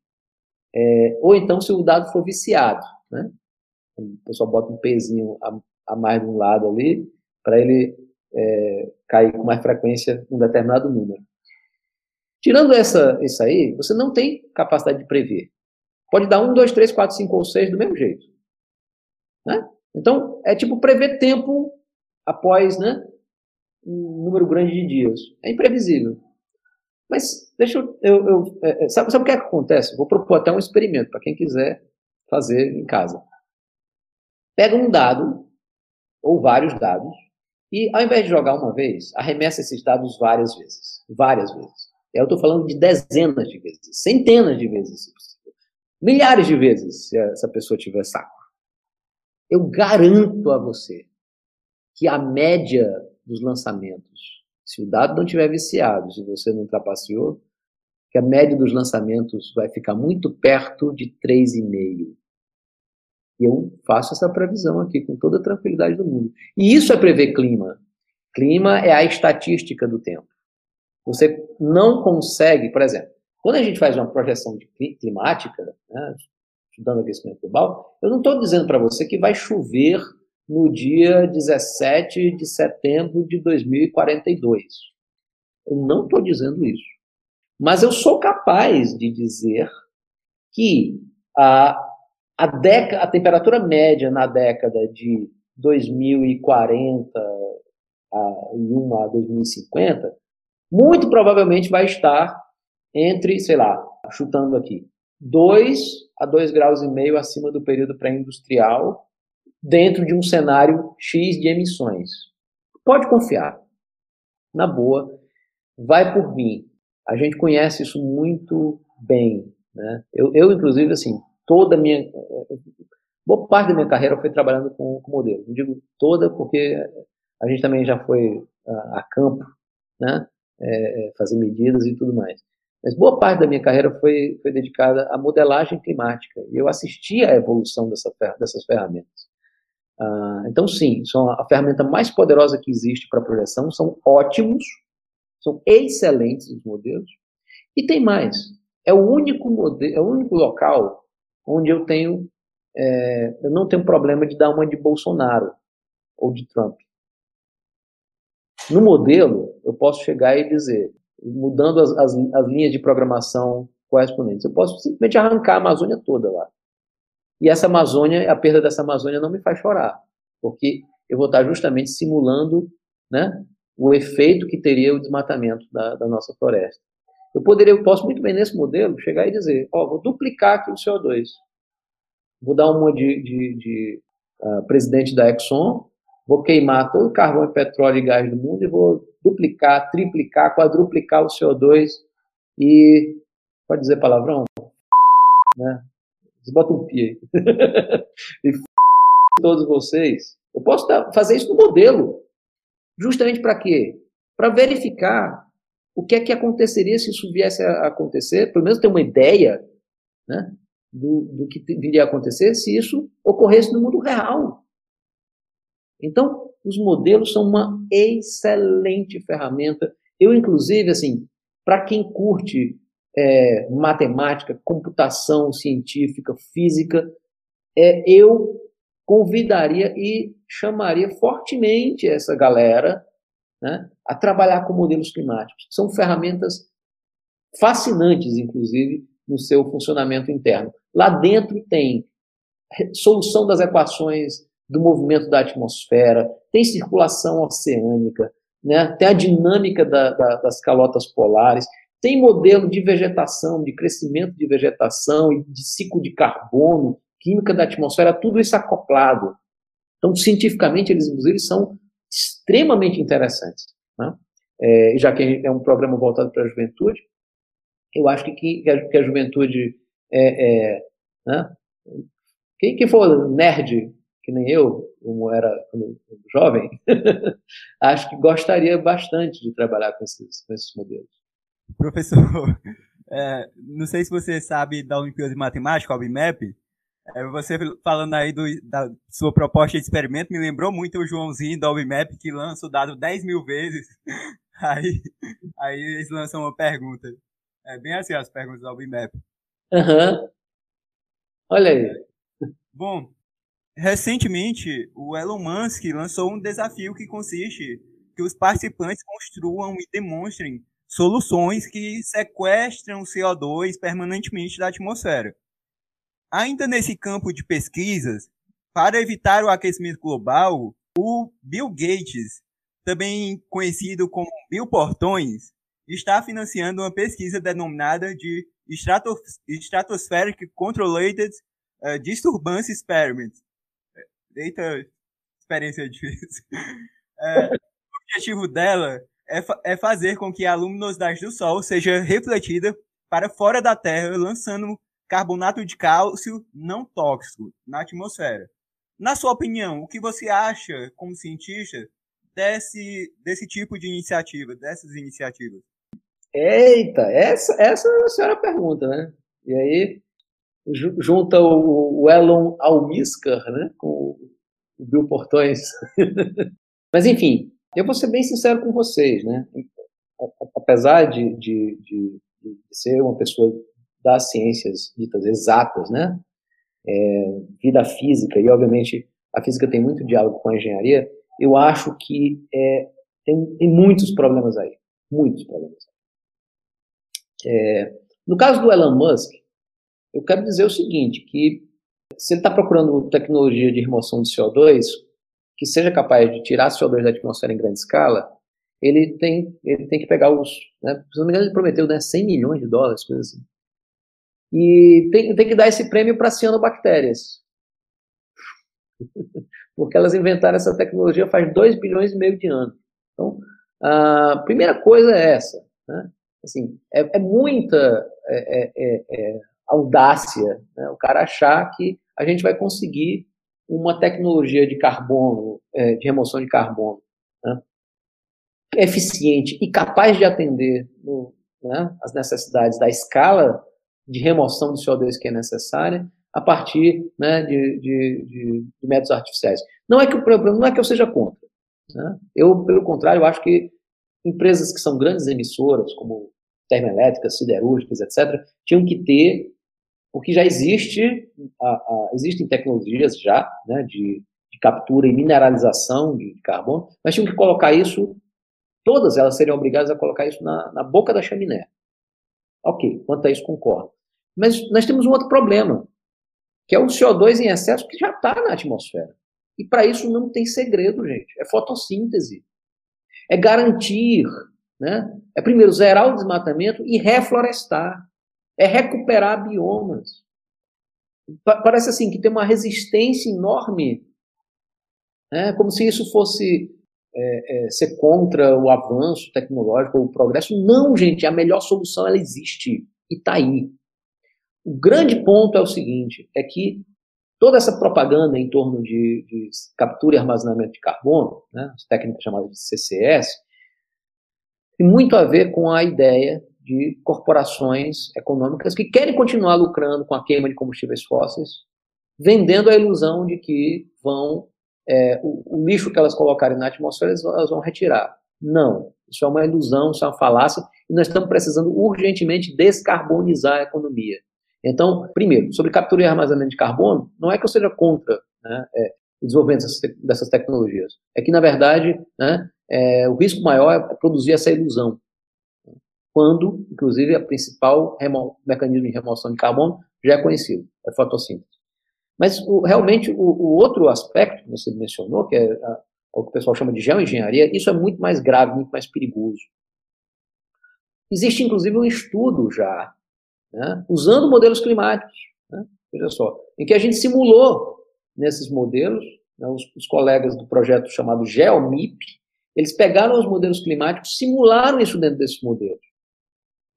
É, ou então se o dado for viciado, né? O pessoal bota um pezinho a, a mais de um lado ali, para ele é, cair com mais frequência um determinado número. Tirando essa, isso aí, você não tem capacidade de prever. Pode dar um, dois, três, quatro, cinco ou seis do mesmo jeito. Né? Então, é tipo prever tempo após né, um número grande de dias. É imprevisível. Mas deixa eu. eu, eu é, é sabe, sabe o que, é que acontece? Vou propor até um experimento para quem quiser fazer em casa. Pega um dado, ou vários dados, e ao invés de jogar uma vez, arremessa esses dados várias vezes. Várias vezes. Eu estou falando de dezenas de vezes, centenas de vezes. Milhares de vezes, se essa pessoa tiver saco. Eu garanto a você que a média dos lançamentos, se o dado não tiver viciado, se você não trapaceou, que a média dos lançamentos vai ficar muito perto de 3,5. E eu faço essa previsão aqui com toda a tranquilidade do mundo. E isso é prever clima. Clima é a estatística do tempo. Você não consegue, por exemplo, quando a gente faz uma projeção climática, né, estudando aquecimento global, eu não estou dizendo para você que vai chover no dia 17 de setembro de 2042. Eu não estou dizendo isso. Mas eu sou capaz de dizer que a a, década, a temperatura média na década de 2040 a, e a 2050, muito provavelmente vai estar entre, sei lá, chutando aqui, 2 a 2 graus e meio acima do período pré-industrial, dentro de um cenário X de emissões. Pode confiar. Na boa, vai por mim. A gente conhece isso muito bem. Né? Eu, eu, inclusive, assim, toda a minha. Boa parte da minha carreira foi trabalhando com, com modelo. Não digo toda, porque a gente também já foi a, a campo, né? É, é, fazer medidas e tudo mais. Mas boa parte da minha carreira foi, foi dedicada à modelagem climática. E eu assisti à evolução dessa, dessas ferramentas. Ah, então, sim, são a ferramenta mais poderosa que existe para projeção. São ótimos, são excelentes os modelos. E tem mais. É o único modelo, é o único local onde eu tenho, é, eu não tenho problema de dar uma de Bolsonaro ou de Trump. No modelo, eu posso chegar e dizer, mudando as, as, as linhas de programação correspondentes, eu posso simplesmente arrancar a Amazônia toda lá. E essa Amazônia, a perda dessa Amazônia não me faz chorar, porque eu vou estar justamente simulando né, o efeito que teria o desmatamento da, da nossa floresta. Eu poderia, eu posso muito bem nesse modelo chegar e dizer, ó, vou duplicar aqui o CO2. Vou dar uma de, de, de uh, presidente da Exxon, vou queimar todo o carvão e petróleo e gás do mundo e vou duplicar, triplicar, quadruplicar o CO2 e pode dizer palavrão, né? Vocês botam um pi aí. e todos vocês. Eu posso fazer isso no modelo. Justamente para quê? Para verificar o que é que aconteceria se isso viesse a acontecer, pelo menos ter uma ideia né, do, do que viria a acontecer se isso ocorresse no mundo real. Então, os modelos são uma excelente ferramenta. Eu, inclusive, assim, para quem curte é, matemática, computação científica, física, é, eu convidaria e chamaria fortemente essa galera né, a trabalhar com modelos climáticos. São ferramentas fascinantes, inclusive, no seu funcionamento interno. Lá dentro tem solução das equações do movimento da atmosfera, tem circulação oceânica, né, tem a dinâmica da, da, das calotas polares, tem modelo de vegetação, de crescimento de vegetação e de ciclo de carbono, química da atmosfera, tudo isso acoplado. Então, cientificamente, eles, inclusive, são extremamente interessantes. Né? É, já que é um programa voltado para a juventude, eu acho que, que, a, que a juventude é, é né? quem, quem for nerd, que nem eu, como era quando, jovem, acho que gostaria bastante de trabalhar com esses, com esses modelos. Professor, é, não sei se você sabe da Olimpíada de Matemática, a OBMAP, é, você falando aí do, da sua proposta de experimento me lembrou muito o Joãozinho da OBMAP que lança o dado 10 mil vezes. Aí Aí eles lançam uma pergunta. É bem assim as perguntas do Albimap. Aham. Uhum. Olha aí. Bom, recentemente o Elon Musk lançou um desafio que consiste que os participantes construam e demonstrem soluções que sequestram CO2 permanentemente da atmosfera. Ainda nesse campo de pesquisas, para evitar o aquecimento global, o Bill Gates, também conhecido como Bill Portões, está financiando uma pesquisa denominada de Stratospheric Controlled uh, Disturbance Experiment. Eita, experiência difícil. Uh, o objetivo dela é, fa é fazer com que a luminosidade do Sol seja refletida para fora da Terra, lançando carbonato de cálcio não tóxico na atmosfera. Na sua opinião, o que você acha, como cientista, desse, desse tipo de iniciativa, dessas iniciativas? Eita, essa, essa é a senhora pergunta, né? E aí, junta o, o Elon Almiskar, né, com o Bill Portões. Mas, enfim, eu vou ser bem sincero com vocês, né? Apesar de, de, de, de ser uma pessoa das ciências ditas exatas, né? É, vida física, e obviamente a física tem muito diálogo com a engenharia, eu acho que é, tem, tem muitos problemas aí. Muitos problemas. É, no caso do Elon Musk, eu quero dizer o seguinte, que se ele está procurando tecnologia de remoção de CO2 que seja capaz de tirar CO2 da atmosfera em grande escala, ele tem, ele tem que pegar os. Né, se não me engano, ele prometeu né, 100 milhões de dólares, coisa assim. E tem, tem que dar esse prêmio para cianobactérias. Porque elas inventaram essa tecnologia faz 2 bilhões e meio de anos. Então, a primeira coisa é essa. Né? Assim, é, é muita é, é, é, é audácia né? o cara achar que a gente vai conseguir uma tecnologia de carbono, é, de remoção de carbono, né? eficiente e capaz de atender no, né, as necessidades da escala de remoção do CO2 que é necessária a partir né, de, de, de, de, métodos artificiais. Não é que não é que eu seja contra. Né? Eu, pelo contrário, eu acho que empresas que são grandes emissoras, como termoelétricas, siderúrgicas, etc., tinham que ter, porque já existe, a, a, existem tecnologias já né, de, de, captura e mineralização de, carbono, mas tinham que colocar isso, todas elas seriam obrigadas a colocar isso na, na boca da chaminé. Ok, quanto a isso concordo. Mas nós temos um outro problema, que é o CO2 em excesso que já está na atmosfera. E para isso não tem segredo, gente. É fotossíntese. É garantir, né? É primeiro zerar o desmatamento e reflorestar. É recuperar biomas. Parece assim que tem uma resistência enorme, né? como se isso fosse é, é, ser contra o avanço tecnológico ou o progresso. Não, gente, a melhor solução ela existe e está aí. O grande ponto é o seguinte, é que toda essa propaganda em torno de, de captura e armazenamento de carbono, né, as técnicas chamadas de CCS, tem muito a ver com a ideia de corporações econômicas que querem continuar lucrando com a queima de combustíveis fósseis, vendendo a ilusão de que vão é, o, o, lixo que elas colocarem na atmosfera elas vão, elas vão retirar. Não, isso é uma ilusão, isso é uma falácia, e nós estamos precisando urgentemente descarbonizar a economia. Então, primeiro, sobre captura e armazenamento de carbono, não é que eu seja contra né, é, o desenvolvimento dessas, tecnologias. É que, na verdade, né, é, o risco maior é produzir essa ilusão. Quando, inclusive, a principal mecanismo de remoção de carbono já é conhecido, é fotossíntese. Mas, o, realmente, o, o, outro aspecto que você mencionou, que é a, o que o pessoal chama de geoengenharia, isso é muito mais grave, muito mais perigoso. Existe, inclusive, um estudo já né, usando modelos climáticos. Né, veja só, em que a gente simulou nesses modelos, né, os, os, colegas do projeto chamado GeoMIP, eles pegaram os modelos climáticos, simularam isso dentro desses modelos.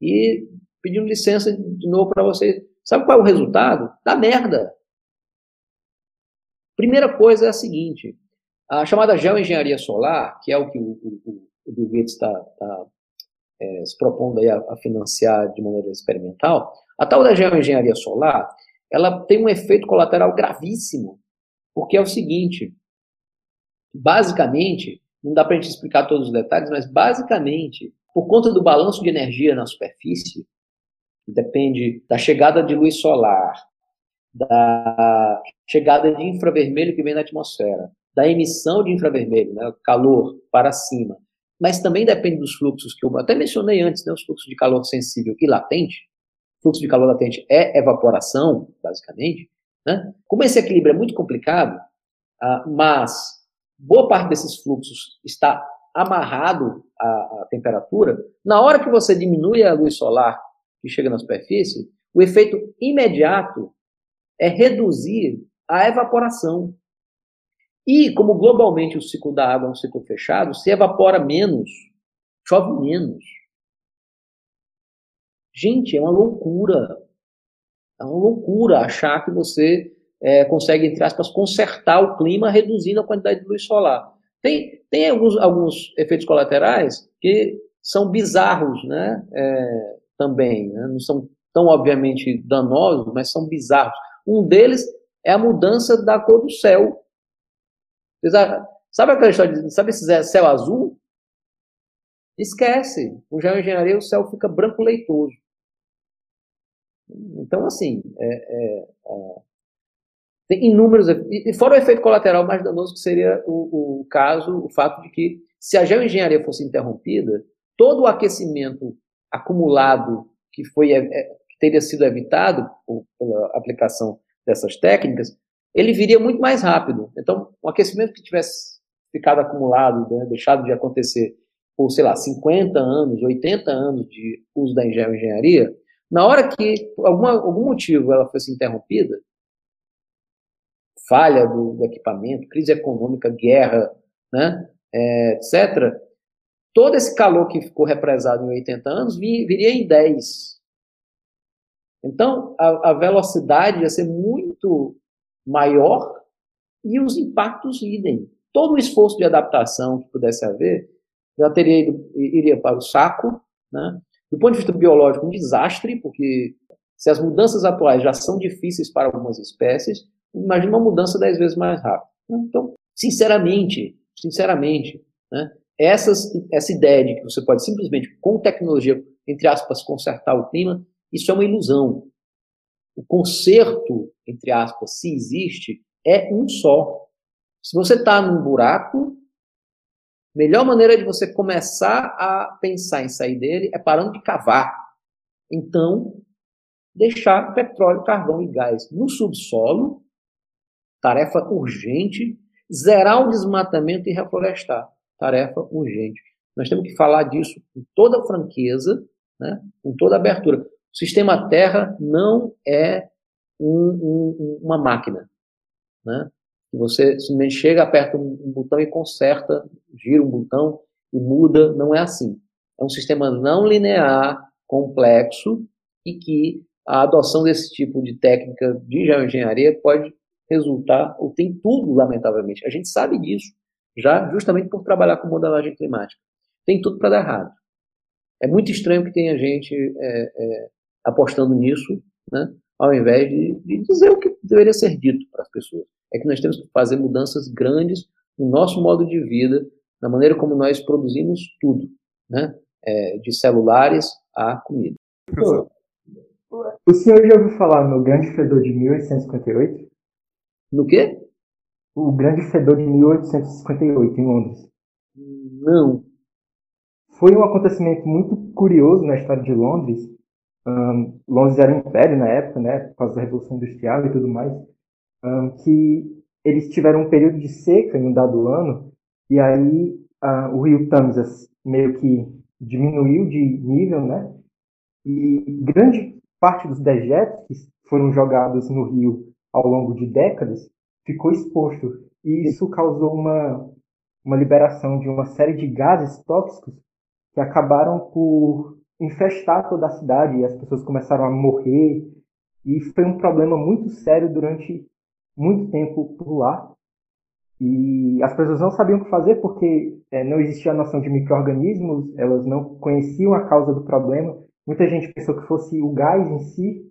E pedindo licença de novo para vocês. Sabe qual é o resultado? Da merda. Primeira coisa é a seguinte: a chamada geoengenharia solar, que é o que o, o, o Bill Gates está tá é, se propondo aí a, a, financiar de maneira experimental, a tal da geoengenharia solar, ela tem um efeito colateral gravíssimo, porque é o seguinte, basicamente, não dá para a gente explicar todos os detalhes, mas basicamente, por conta do balanço de energia na superfície, que depende da chegada de luz solar, da chegada de infravermelho que vem na atmosfera, da emissão de infravermelho, né, calor para cima, mas também depende dos fluxos que eu até mencionei antes, né, os fluxos de calor sensível e latente. Fluxo de calor latente é evaporação, basicamente. Né? Como esse equilíbrio é muito complicado, ah, mas boa parte desses fluxos está amarrado à, à temperatura, na hora que você diminui a luz solar que chega na superfície, o efeito imediato é reduzir a evaporação. E, como globalmente o ciclo da água é um ciclo fechado, se evapora menos, chove menos. Gente, é uma loucura. É uma loucura achar que você é, consegue, entre aspas, consertar o clima reduzindo a quantidade de luz solar. Tem, tem alguns, alguns efeitos colaterais que são bizarros, né? É, também, né? não são tão obviamente danosos, mas são bizarros. Um deles é a mudança da cor do céu. Sabe aquela história de, sabe esse céu azul? Esquece. Com geoengenharia o céu fica branco leitoso. Então, assim, é, é, tem inúmeros. E fora o efeito colateral mais danoso, que seria o, o caso, o fato de que, se a geoengenharia fosse interrompida, todo o aquecimento acumulado que, foi, é, que teria sido evitado pela aplicação dessas técnicas, ele viria muito mais rápido. Então, um aquecimento que tivesse ficado acumulado, né, deixado de acontecer por, sei lá, 50 anos, 80 anos de uso da engenharia, na hora que, por algum motivo, ela fosse interrompida, falha do, do equipamento, crise econômica, guerra, né, é, etc., todo esse calor que ficou represado em 80 anos viria em 10. Então, a, a velocidade ia ser muito maior e os impactos idem. Todo o esforço de adaptação que pudesse haver já teria ido, iria para o saco, né? Do ponto de vista biológico, um desastre, porque se as mudanças atuais já são difíceis para algumas espécies, imagina uma mudança dez vezes mais rápida. Então, sinceramente, sinceramente, né, essas, essa ideia de que você pode simplesmente, com tecnologia, entre aspas, consertar o clima, isso é uma ilusão. O conserto, entre aspas, se existe, é um só. Se você está num buraco, a melhor maneira de você começar a pensar em sair dele é parando de cavar. Então, deixar petróleo, carvão e gás no subsolo, tarefa urgente, zerar o desmatamento e reflorestar, tarefa urgente. Nós temos que falar disso com toda franqueza, né, com toda abertura. O sistema Terra não é um, um, uma máquina. Né? Você simplesmente chega, aperta um, um botão e conserta, gira um botão e muda. Não é assim. É um sistema não linear, complexo, e que a adoção desse tipo de técnica de geoengenharia pode resultar, ou tem tudo, lamentavelmente. A gente sabe disso, já justamente por trabalhar com modelagem climática. Tem tudo para dar errado. É muito estranho que tenha gente é, é, apostando nisso, né, ao invés de, de, dizer o que deveria ser dito para as pessoas. É que nós temos que fazer mudanças grandes no nosso modo de vida, na maneira como nós produzimos tudo, né, é, de celulares a comida. O senhor já ouviu falar no Grande Fedor de 1858? No quê? O Grande Fedor de 1858, em Londres. Não. Foi um acontecimento muito curioso na história de Londres, um, Londres era um império na época, né, por causa da Revolução Industrial e tudo mais, um, que eles tiveram um período de seca em um dado ano, e aí uh, o rio Tamisa meio que diminuiu de nível, né, e grande parte dos dejetos que foram jogados no rio ao longo de décadas ficou exposto, e isso causou uma, uma liberação de uma série de gases tóxicos que acabaram por infestar toda a cidade e as pessoas começaram a morrer. E foi um problema muito sério durante muito tempo por lá. E as pessoas não sabiam o que fazer porque é, não existia a noção de micro-organismos, elas não conheciam a causa do problema. Muita gente pensou que fosse o gás em si,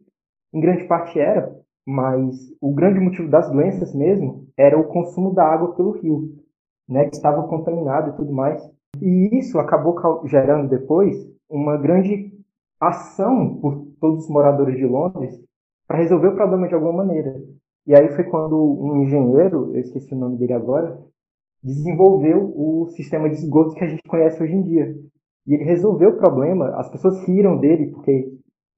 em grande parte era, mas o grande motivo das doenças mesmo era o consumo da água pelo rio, né, que estava contaminado e tudo mais. E isso acabou gerando depois uma grande ação por todos os moradores de Londres para resolver o problema de alguma maneira. E aí foi quando um engenheiro, eu esqueci o nome dele agora, desenvolveu o sistema de esgoto que a gente conhece hoje em dia. E ele resolveu o problema, as pessoas riram dele, porque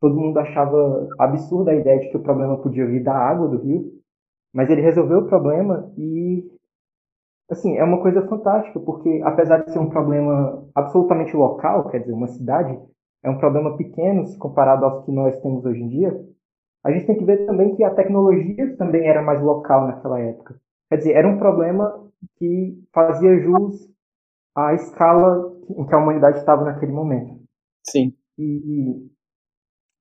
todo mundo achava absurda a ideia de que o problema podia vir da água do rio, mas ele resolveu o problema e assim, é uma coisa fantástica, porque apesar de ser um problema absolutamente local, quer dizer, uma cidade, é um problema pequeno se comparado aos que nós temos hoje em dia, a gente tem que ver também que a tecnologia também era mais local naquela época. Quer dizer, era um problema que fazia jus à escala em que a humanidade estava naquele momento. Sim. E, e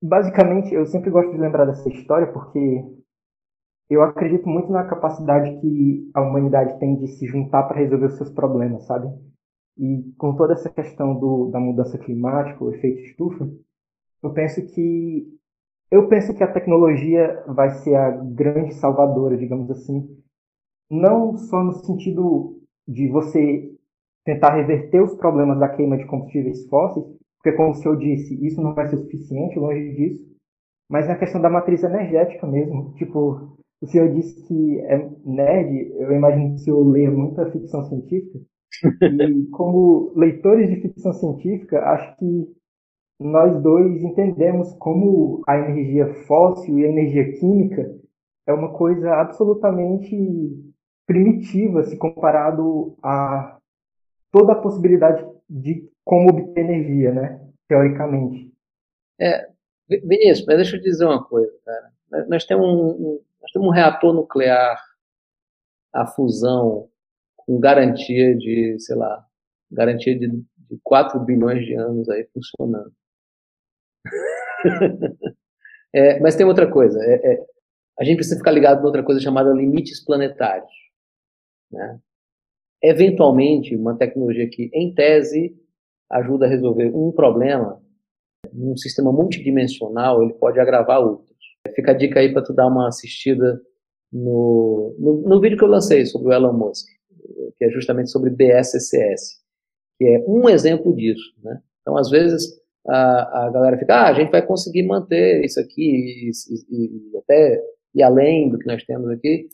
basicamente, eu sempre gosto de lembrar dessa história porque eu acredito muito na capacidade que a humanidade tem de se juntar para resolver os seus problemas, sabe? E com toda essa questão do, da mudança climática, o efeito estufa, eu penso que eu penso que a tecnologia vai ser a grande salvadora, digamos assim, não só no sentido de você tentar reverter os problemas da queima de combustíveis fósseis, porque como o senhor disse, isso não vai ser suficiente, longe disso, mas na questão da matriz energética mesmo, tipo, o senhor disse que é nerd, eu imagino que o senhor lê muita ficção científica, e como leitores de ficção científica, acho que nós dois entendemos como a energia fóssil e a energia química é uma coisa absolutamente primitiva se comparado a toda a possibilidade de como obter energia, né? Teoricamente. É, Vinícius, mas deixa eu dizer uma coisa, cara. Nós temos um, nós temos um reator nuclear a fusão com garantia de, sei lá, garantia de, de 4 bilhões de anos aí funcionando. é, mas tem outra coisa. É, é, a gente precisa ficar ligado em outra coisa chamada limites planetários. Né? Eventualmente, uma tecnologia que, em tese, ajuda a resolver um problema, num sistema multidimensional, ele pode agravar outros. Fica a dica aí para tu dar uma assistida no, no, no, vídeo que eu lancei sobre o Elon Musk, que é justamente sobre BSCS, que é um exemplo disso. Né? Então, às vezes, a, a galera fica, ah, a gente vai conseguir manter isso aqui e, e, e até ir além do que nós temos aqui,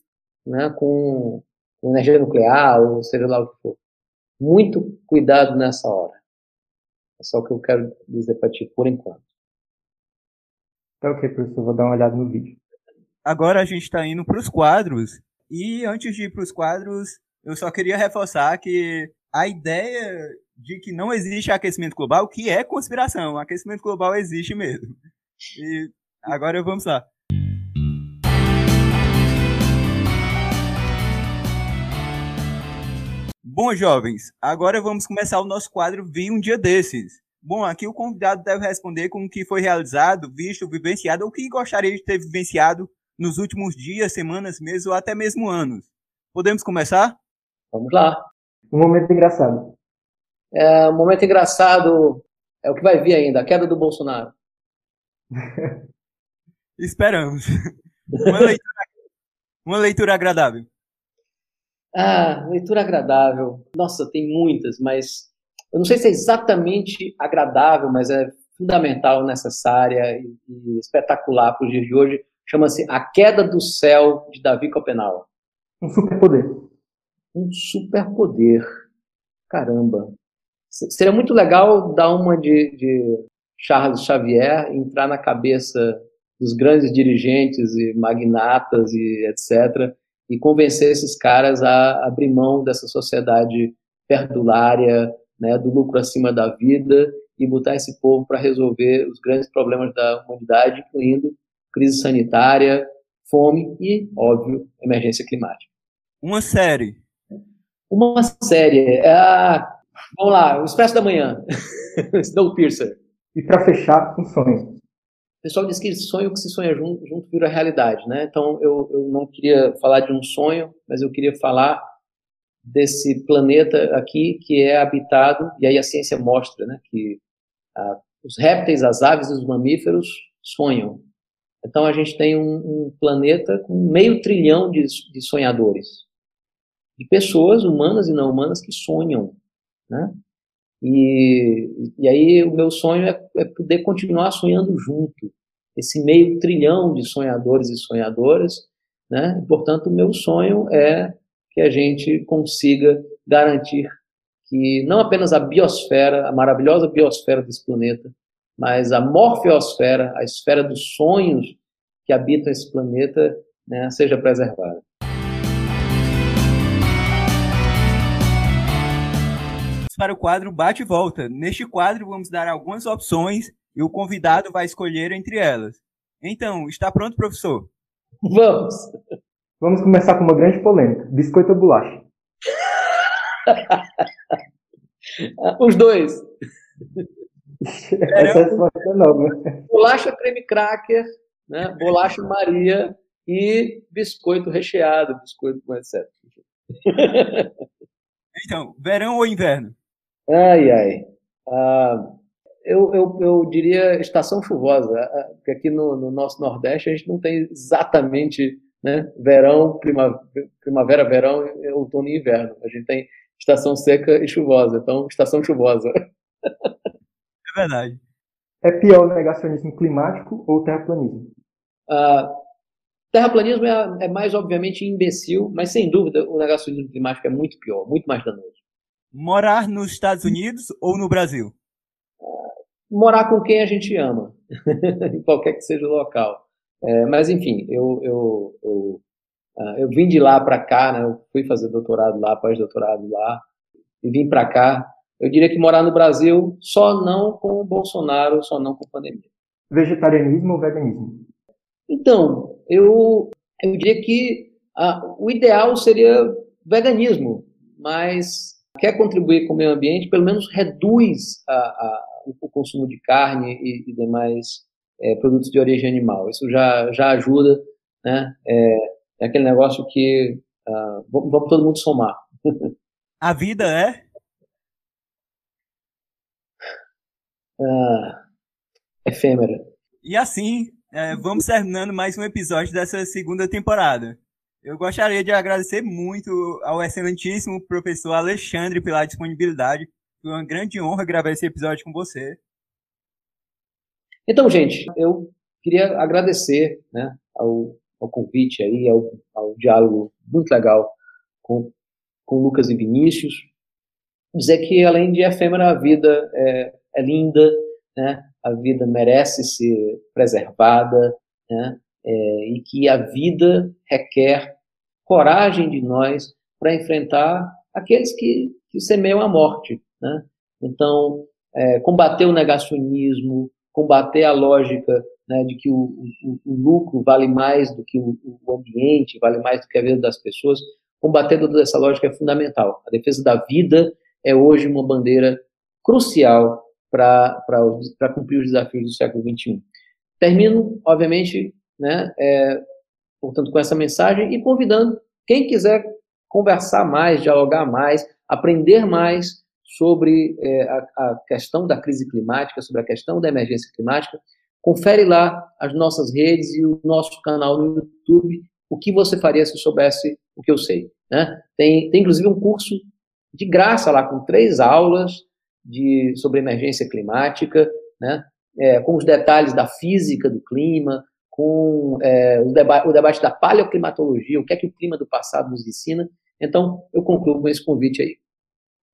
né, com energia nuclear, ou seja lá o que for. Muito cuidado nessa hora. É só o que eu quero dizer para ti por enquanto. Tá ok, professor, vou dar uma olhada no vídeo. Agora a gente está indo para os quadros. E antes de ir para os quadros, eu só queria reforçar que a ideia de que não existe aquecimento global, que é conspiração. O aquecimento global existe mesmo. E agora vamos lá. Bom, jovens, agora vamos começar o nosso quadro Vi um Dia Desses. Bom, aqui o convidado deve responder com o que foi realizado, visto, vivenciado ou o que gostaria de ter vivenciado nos últimos dias, semanas, meses ou até mesmo anos. Podemos começar? Vamos lá. Um momento engraçado. É, um momento engraçado é o que vai vir ainda, a queda do Bolsonaro. Esperamos. Uma leitura, uma leitura agradável. Ah, leitura agradável. Nossa, tem muitas, mas eu não sei se é exatamente agradável, mas é fundamental, necessária e, e espetacular para os dias de hoje. Chama-se A Queda do Céu, de Davi Copenau. Um superpoder. Um superpoder. Caramba. Seria muito legal dar uma de, de Charles Xavier, entrar na cabeça dos grandes dirigentes e magnatas e etc e convencer esses caras a abrir mão dessa sociedade perdulária, né, do lucro acima da vida e botar esse povo para resolver os grandes problemas da humanidade, incluindo crise sanitária, fome e, óbvio, emergência climática. Uma série. Uma série. É vamos lá, O Expresso da Manhã. Snowpiercer. E para fechar, um sonho. O pessoal diz que sonho que se sonha junto, junto vira realidade, né? Então eu, eu não queria falar de um sonho, mas eu queria falar desse planeta aqui que é habitado e aí a ciência mostra, né, que os répteis, as aves e os mamíferos sonham. Então a gente tem um, um planeta com meio trilhão de, de sonhadores, de pessoas humanas e não humanas que sonham, né? E, e aí o meu sonho é, é poder continuar sonhando junto, esse meio trilhão de sonhadores e sonhadoras, né? portanto, o meu sonho é que a gente consiga garantir que não apenas a biosfera, a maravilhosa biosfera desse planeta, mas a morfiosfera, a esfera dos sonhos que habitam esse planeta, né, seja preservada. Para o quadro Bate e Volta. Neste quadro, vamos dar algumas opções e o convidado vai escolher entre elas. Então, está pronto, professor? Vamos! Vamos começar com uma grande polêmica: biscoito ou bolacha? Os dois. Essa resposta é nova. Bolacha creme cracker, né? bolacha Maria e biscoito recheado, biscoito com etc. Então, verão ou inverno? Ai, ai. Ah, eu, eu, eu diria estação chuvosa, ah, porque aqui no, no nosso Nordeste a gente não tem exatamente né, verão, primavera, verão, outono e inverno. A gente tem estação seca e chuvosa, então estação chuvosa. É verdade. É pior o negacionismo climático ou o terraplanismo? Ah, terraplanismo é, é, mais, obviamente, imbecil, mas sem dúvida o negacionismo climático é muito pior, muito mais danoso. Morar nos Estados Unidos ou no Brasil? morar com quem a gente ama, em qualquer que seja o local. É, mas, enfim, eu, eu, eu, uh, eu vim de lá para cá, né, eu fui fazer doutorado lá, pós-doutorado lá, e vim para cá. Eu diria que morar no Brasil só não com o Bolsonaro, só não com pandemia. Vegetarianismo ou veganismo? Então, eu, eu diria que uh, o ideal seria veganismo, mas quer contribuir com o meio ambiente, pelo menos reduz a, a, o consumo de carne e, e demais é, produtos de origem animal. Isso já, já ajuda, né? É, é aquele negócio que uh, vamos, vamos todo mundo somar. A vida é? Uh, efêmera. E assim, é, vamos terminando mais um episódio dessa segunda temporada. Eu gostaria de agradecer muito ao excelentíssimo professor Alexandre pela disponibilidade. Foi uma grande honra gravar esse episódio com você. Então, gente, eu queria agradecer né, ao, ao convite aí, ao, ao, diálogo muito legal com, com Lucas e Vinícius. Dizer que, além de efêmera, a vida é, é linda, né? a vida merece ser preservada, né? É, e que a vida requer coragem de nós para enfrentar aqueles que, que semeiam a morte. Né? Então, é, combater o negacionismo, combater a lógica né, de que o, o, o, lucro vale mais do que o, o, ambiente, vale mais do que a vida das pessoas, combater toda essa lógica é fundamental. A defesa da vida é hoje uma bandeira crucial para cumprir os desafios do século XXI. Termino, obviamente, né, é, portanto, com essa mensagem e convidando quem quiser conversar mais, dialogar mais, aprender mais sobre é, a, a, questão da crise climática, sobre a questão da emergência climática, confere lá as nossas redes e o nosso canal no YouTube, o que você faria se soubesse o que eu sei. Né? Tem, tem inclusive um curso de graça lá, com três aulas de, sobre emergência climática, né? É, com os detalhes da física do clima, com é, o, deba o, debate da paleoclimatologia, o que é que o clima do passado nos ensina. Então, eu concluo com esse convite aí.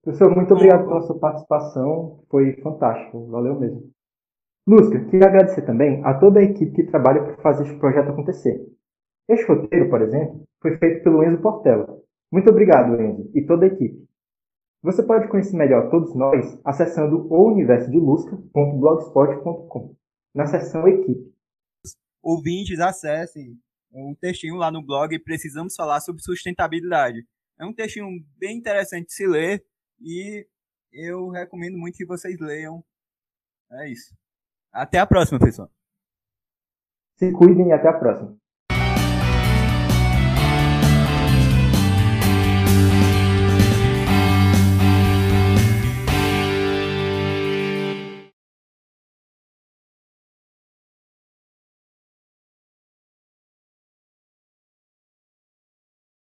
Professor, muito obrigado pela sua participação, foi fantástico, valeu mesmo. Lúcia, queria agradecer também a toda a equipe que trabalha para fazer este projeto acontecer. Este roteiro, por exemplo, foi feito pelo Enzo Portela. Muito obrigado, Enzo, e toda a equipe. Você pode conhecer melhor todos nós acessando ouniversodelusca.blogspot.com, na seção Equipe ouvintes acessem um textinho lá no blog Precisamos Falar sobre Sustentabilidade. É um textinho bem interessante de se ler e eu recomendo muito que vocês leiam. É isso. Até a próxima, pessoal. Se cuidem e até a próxima.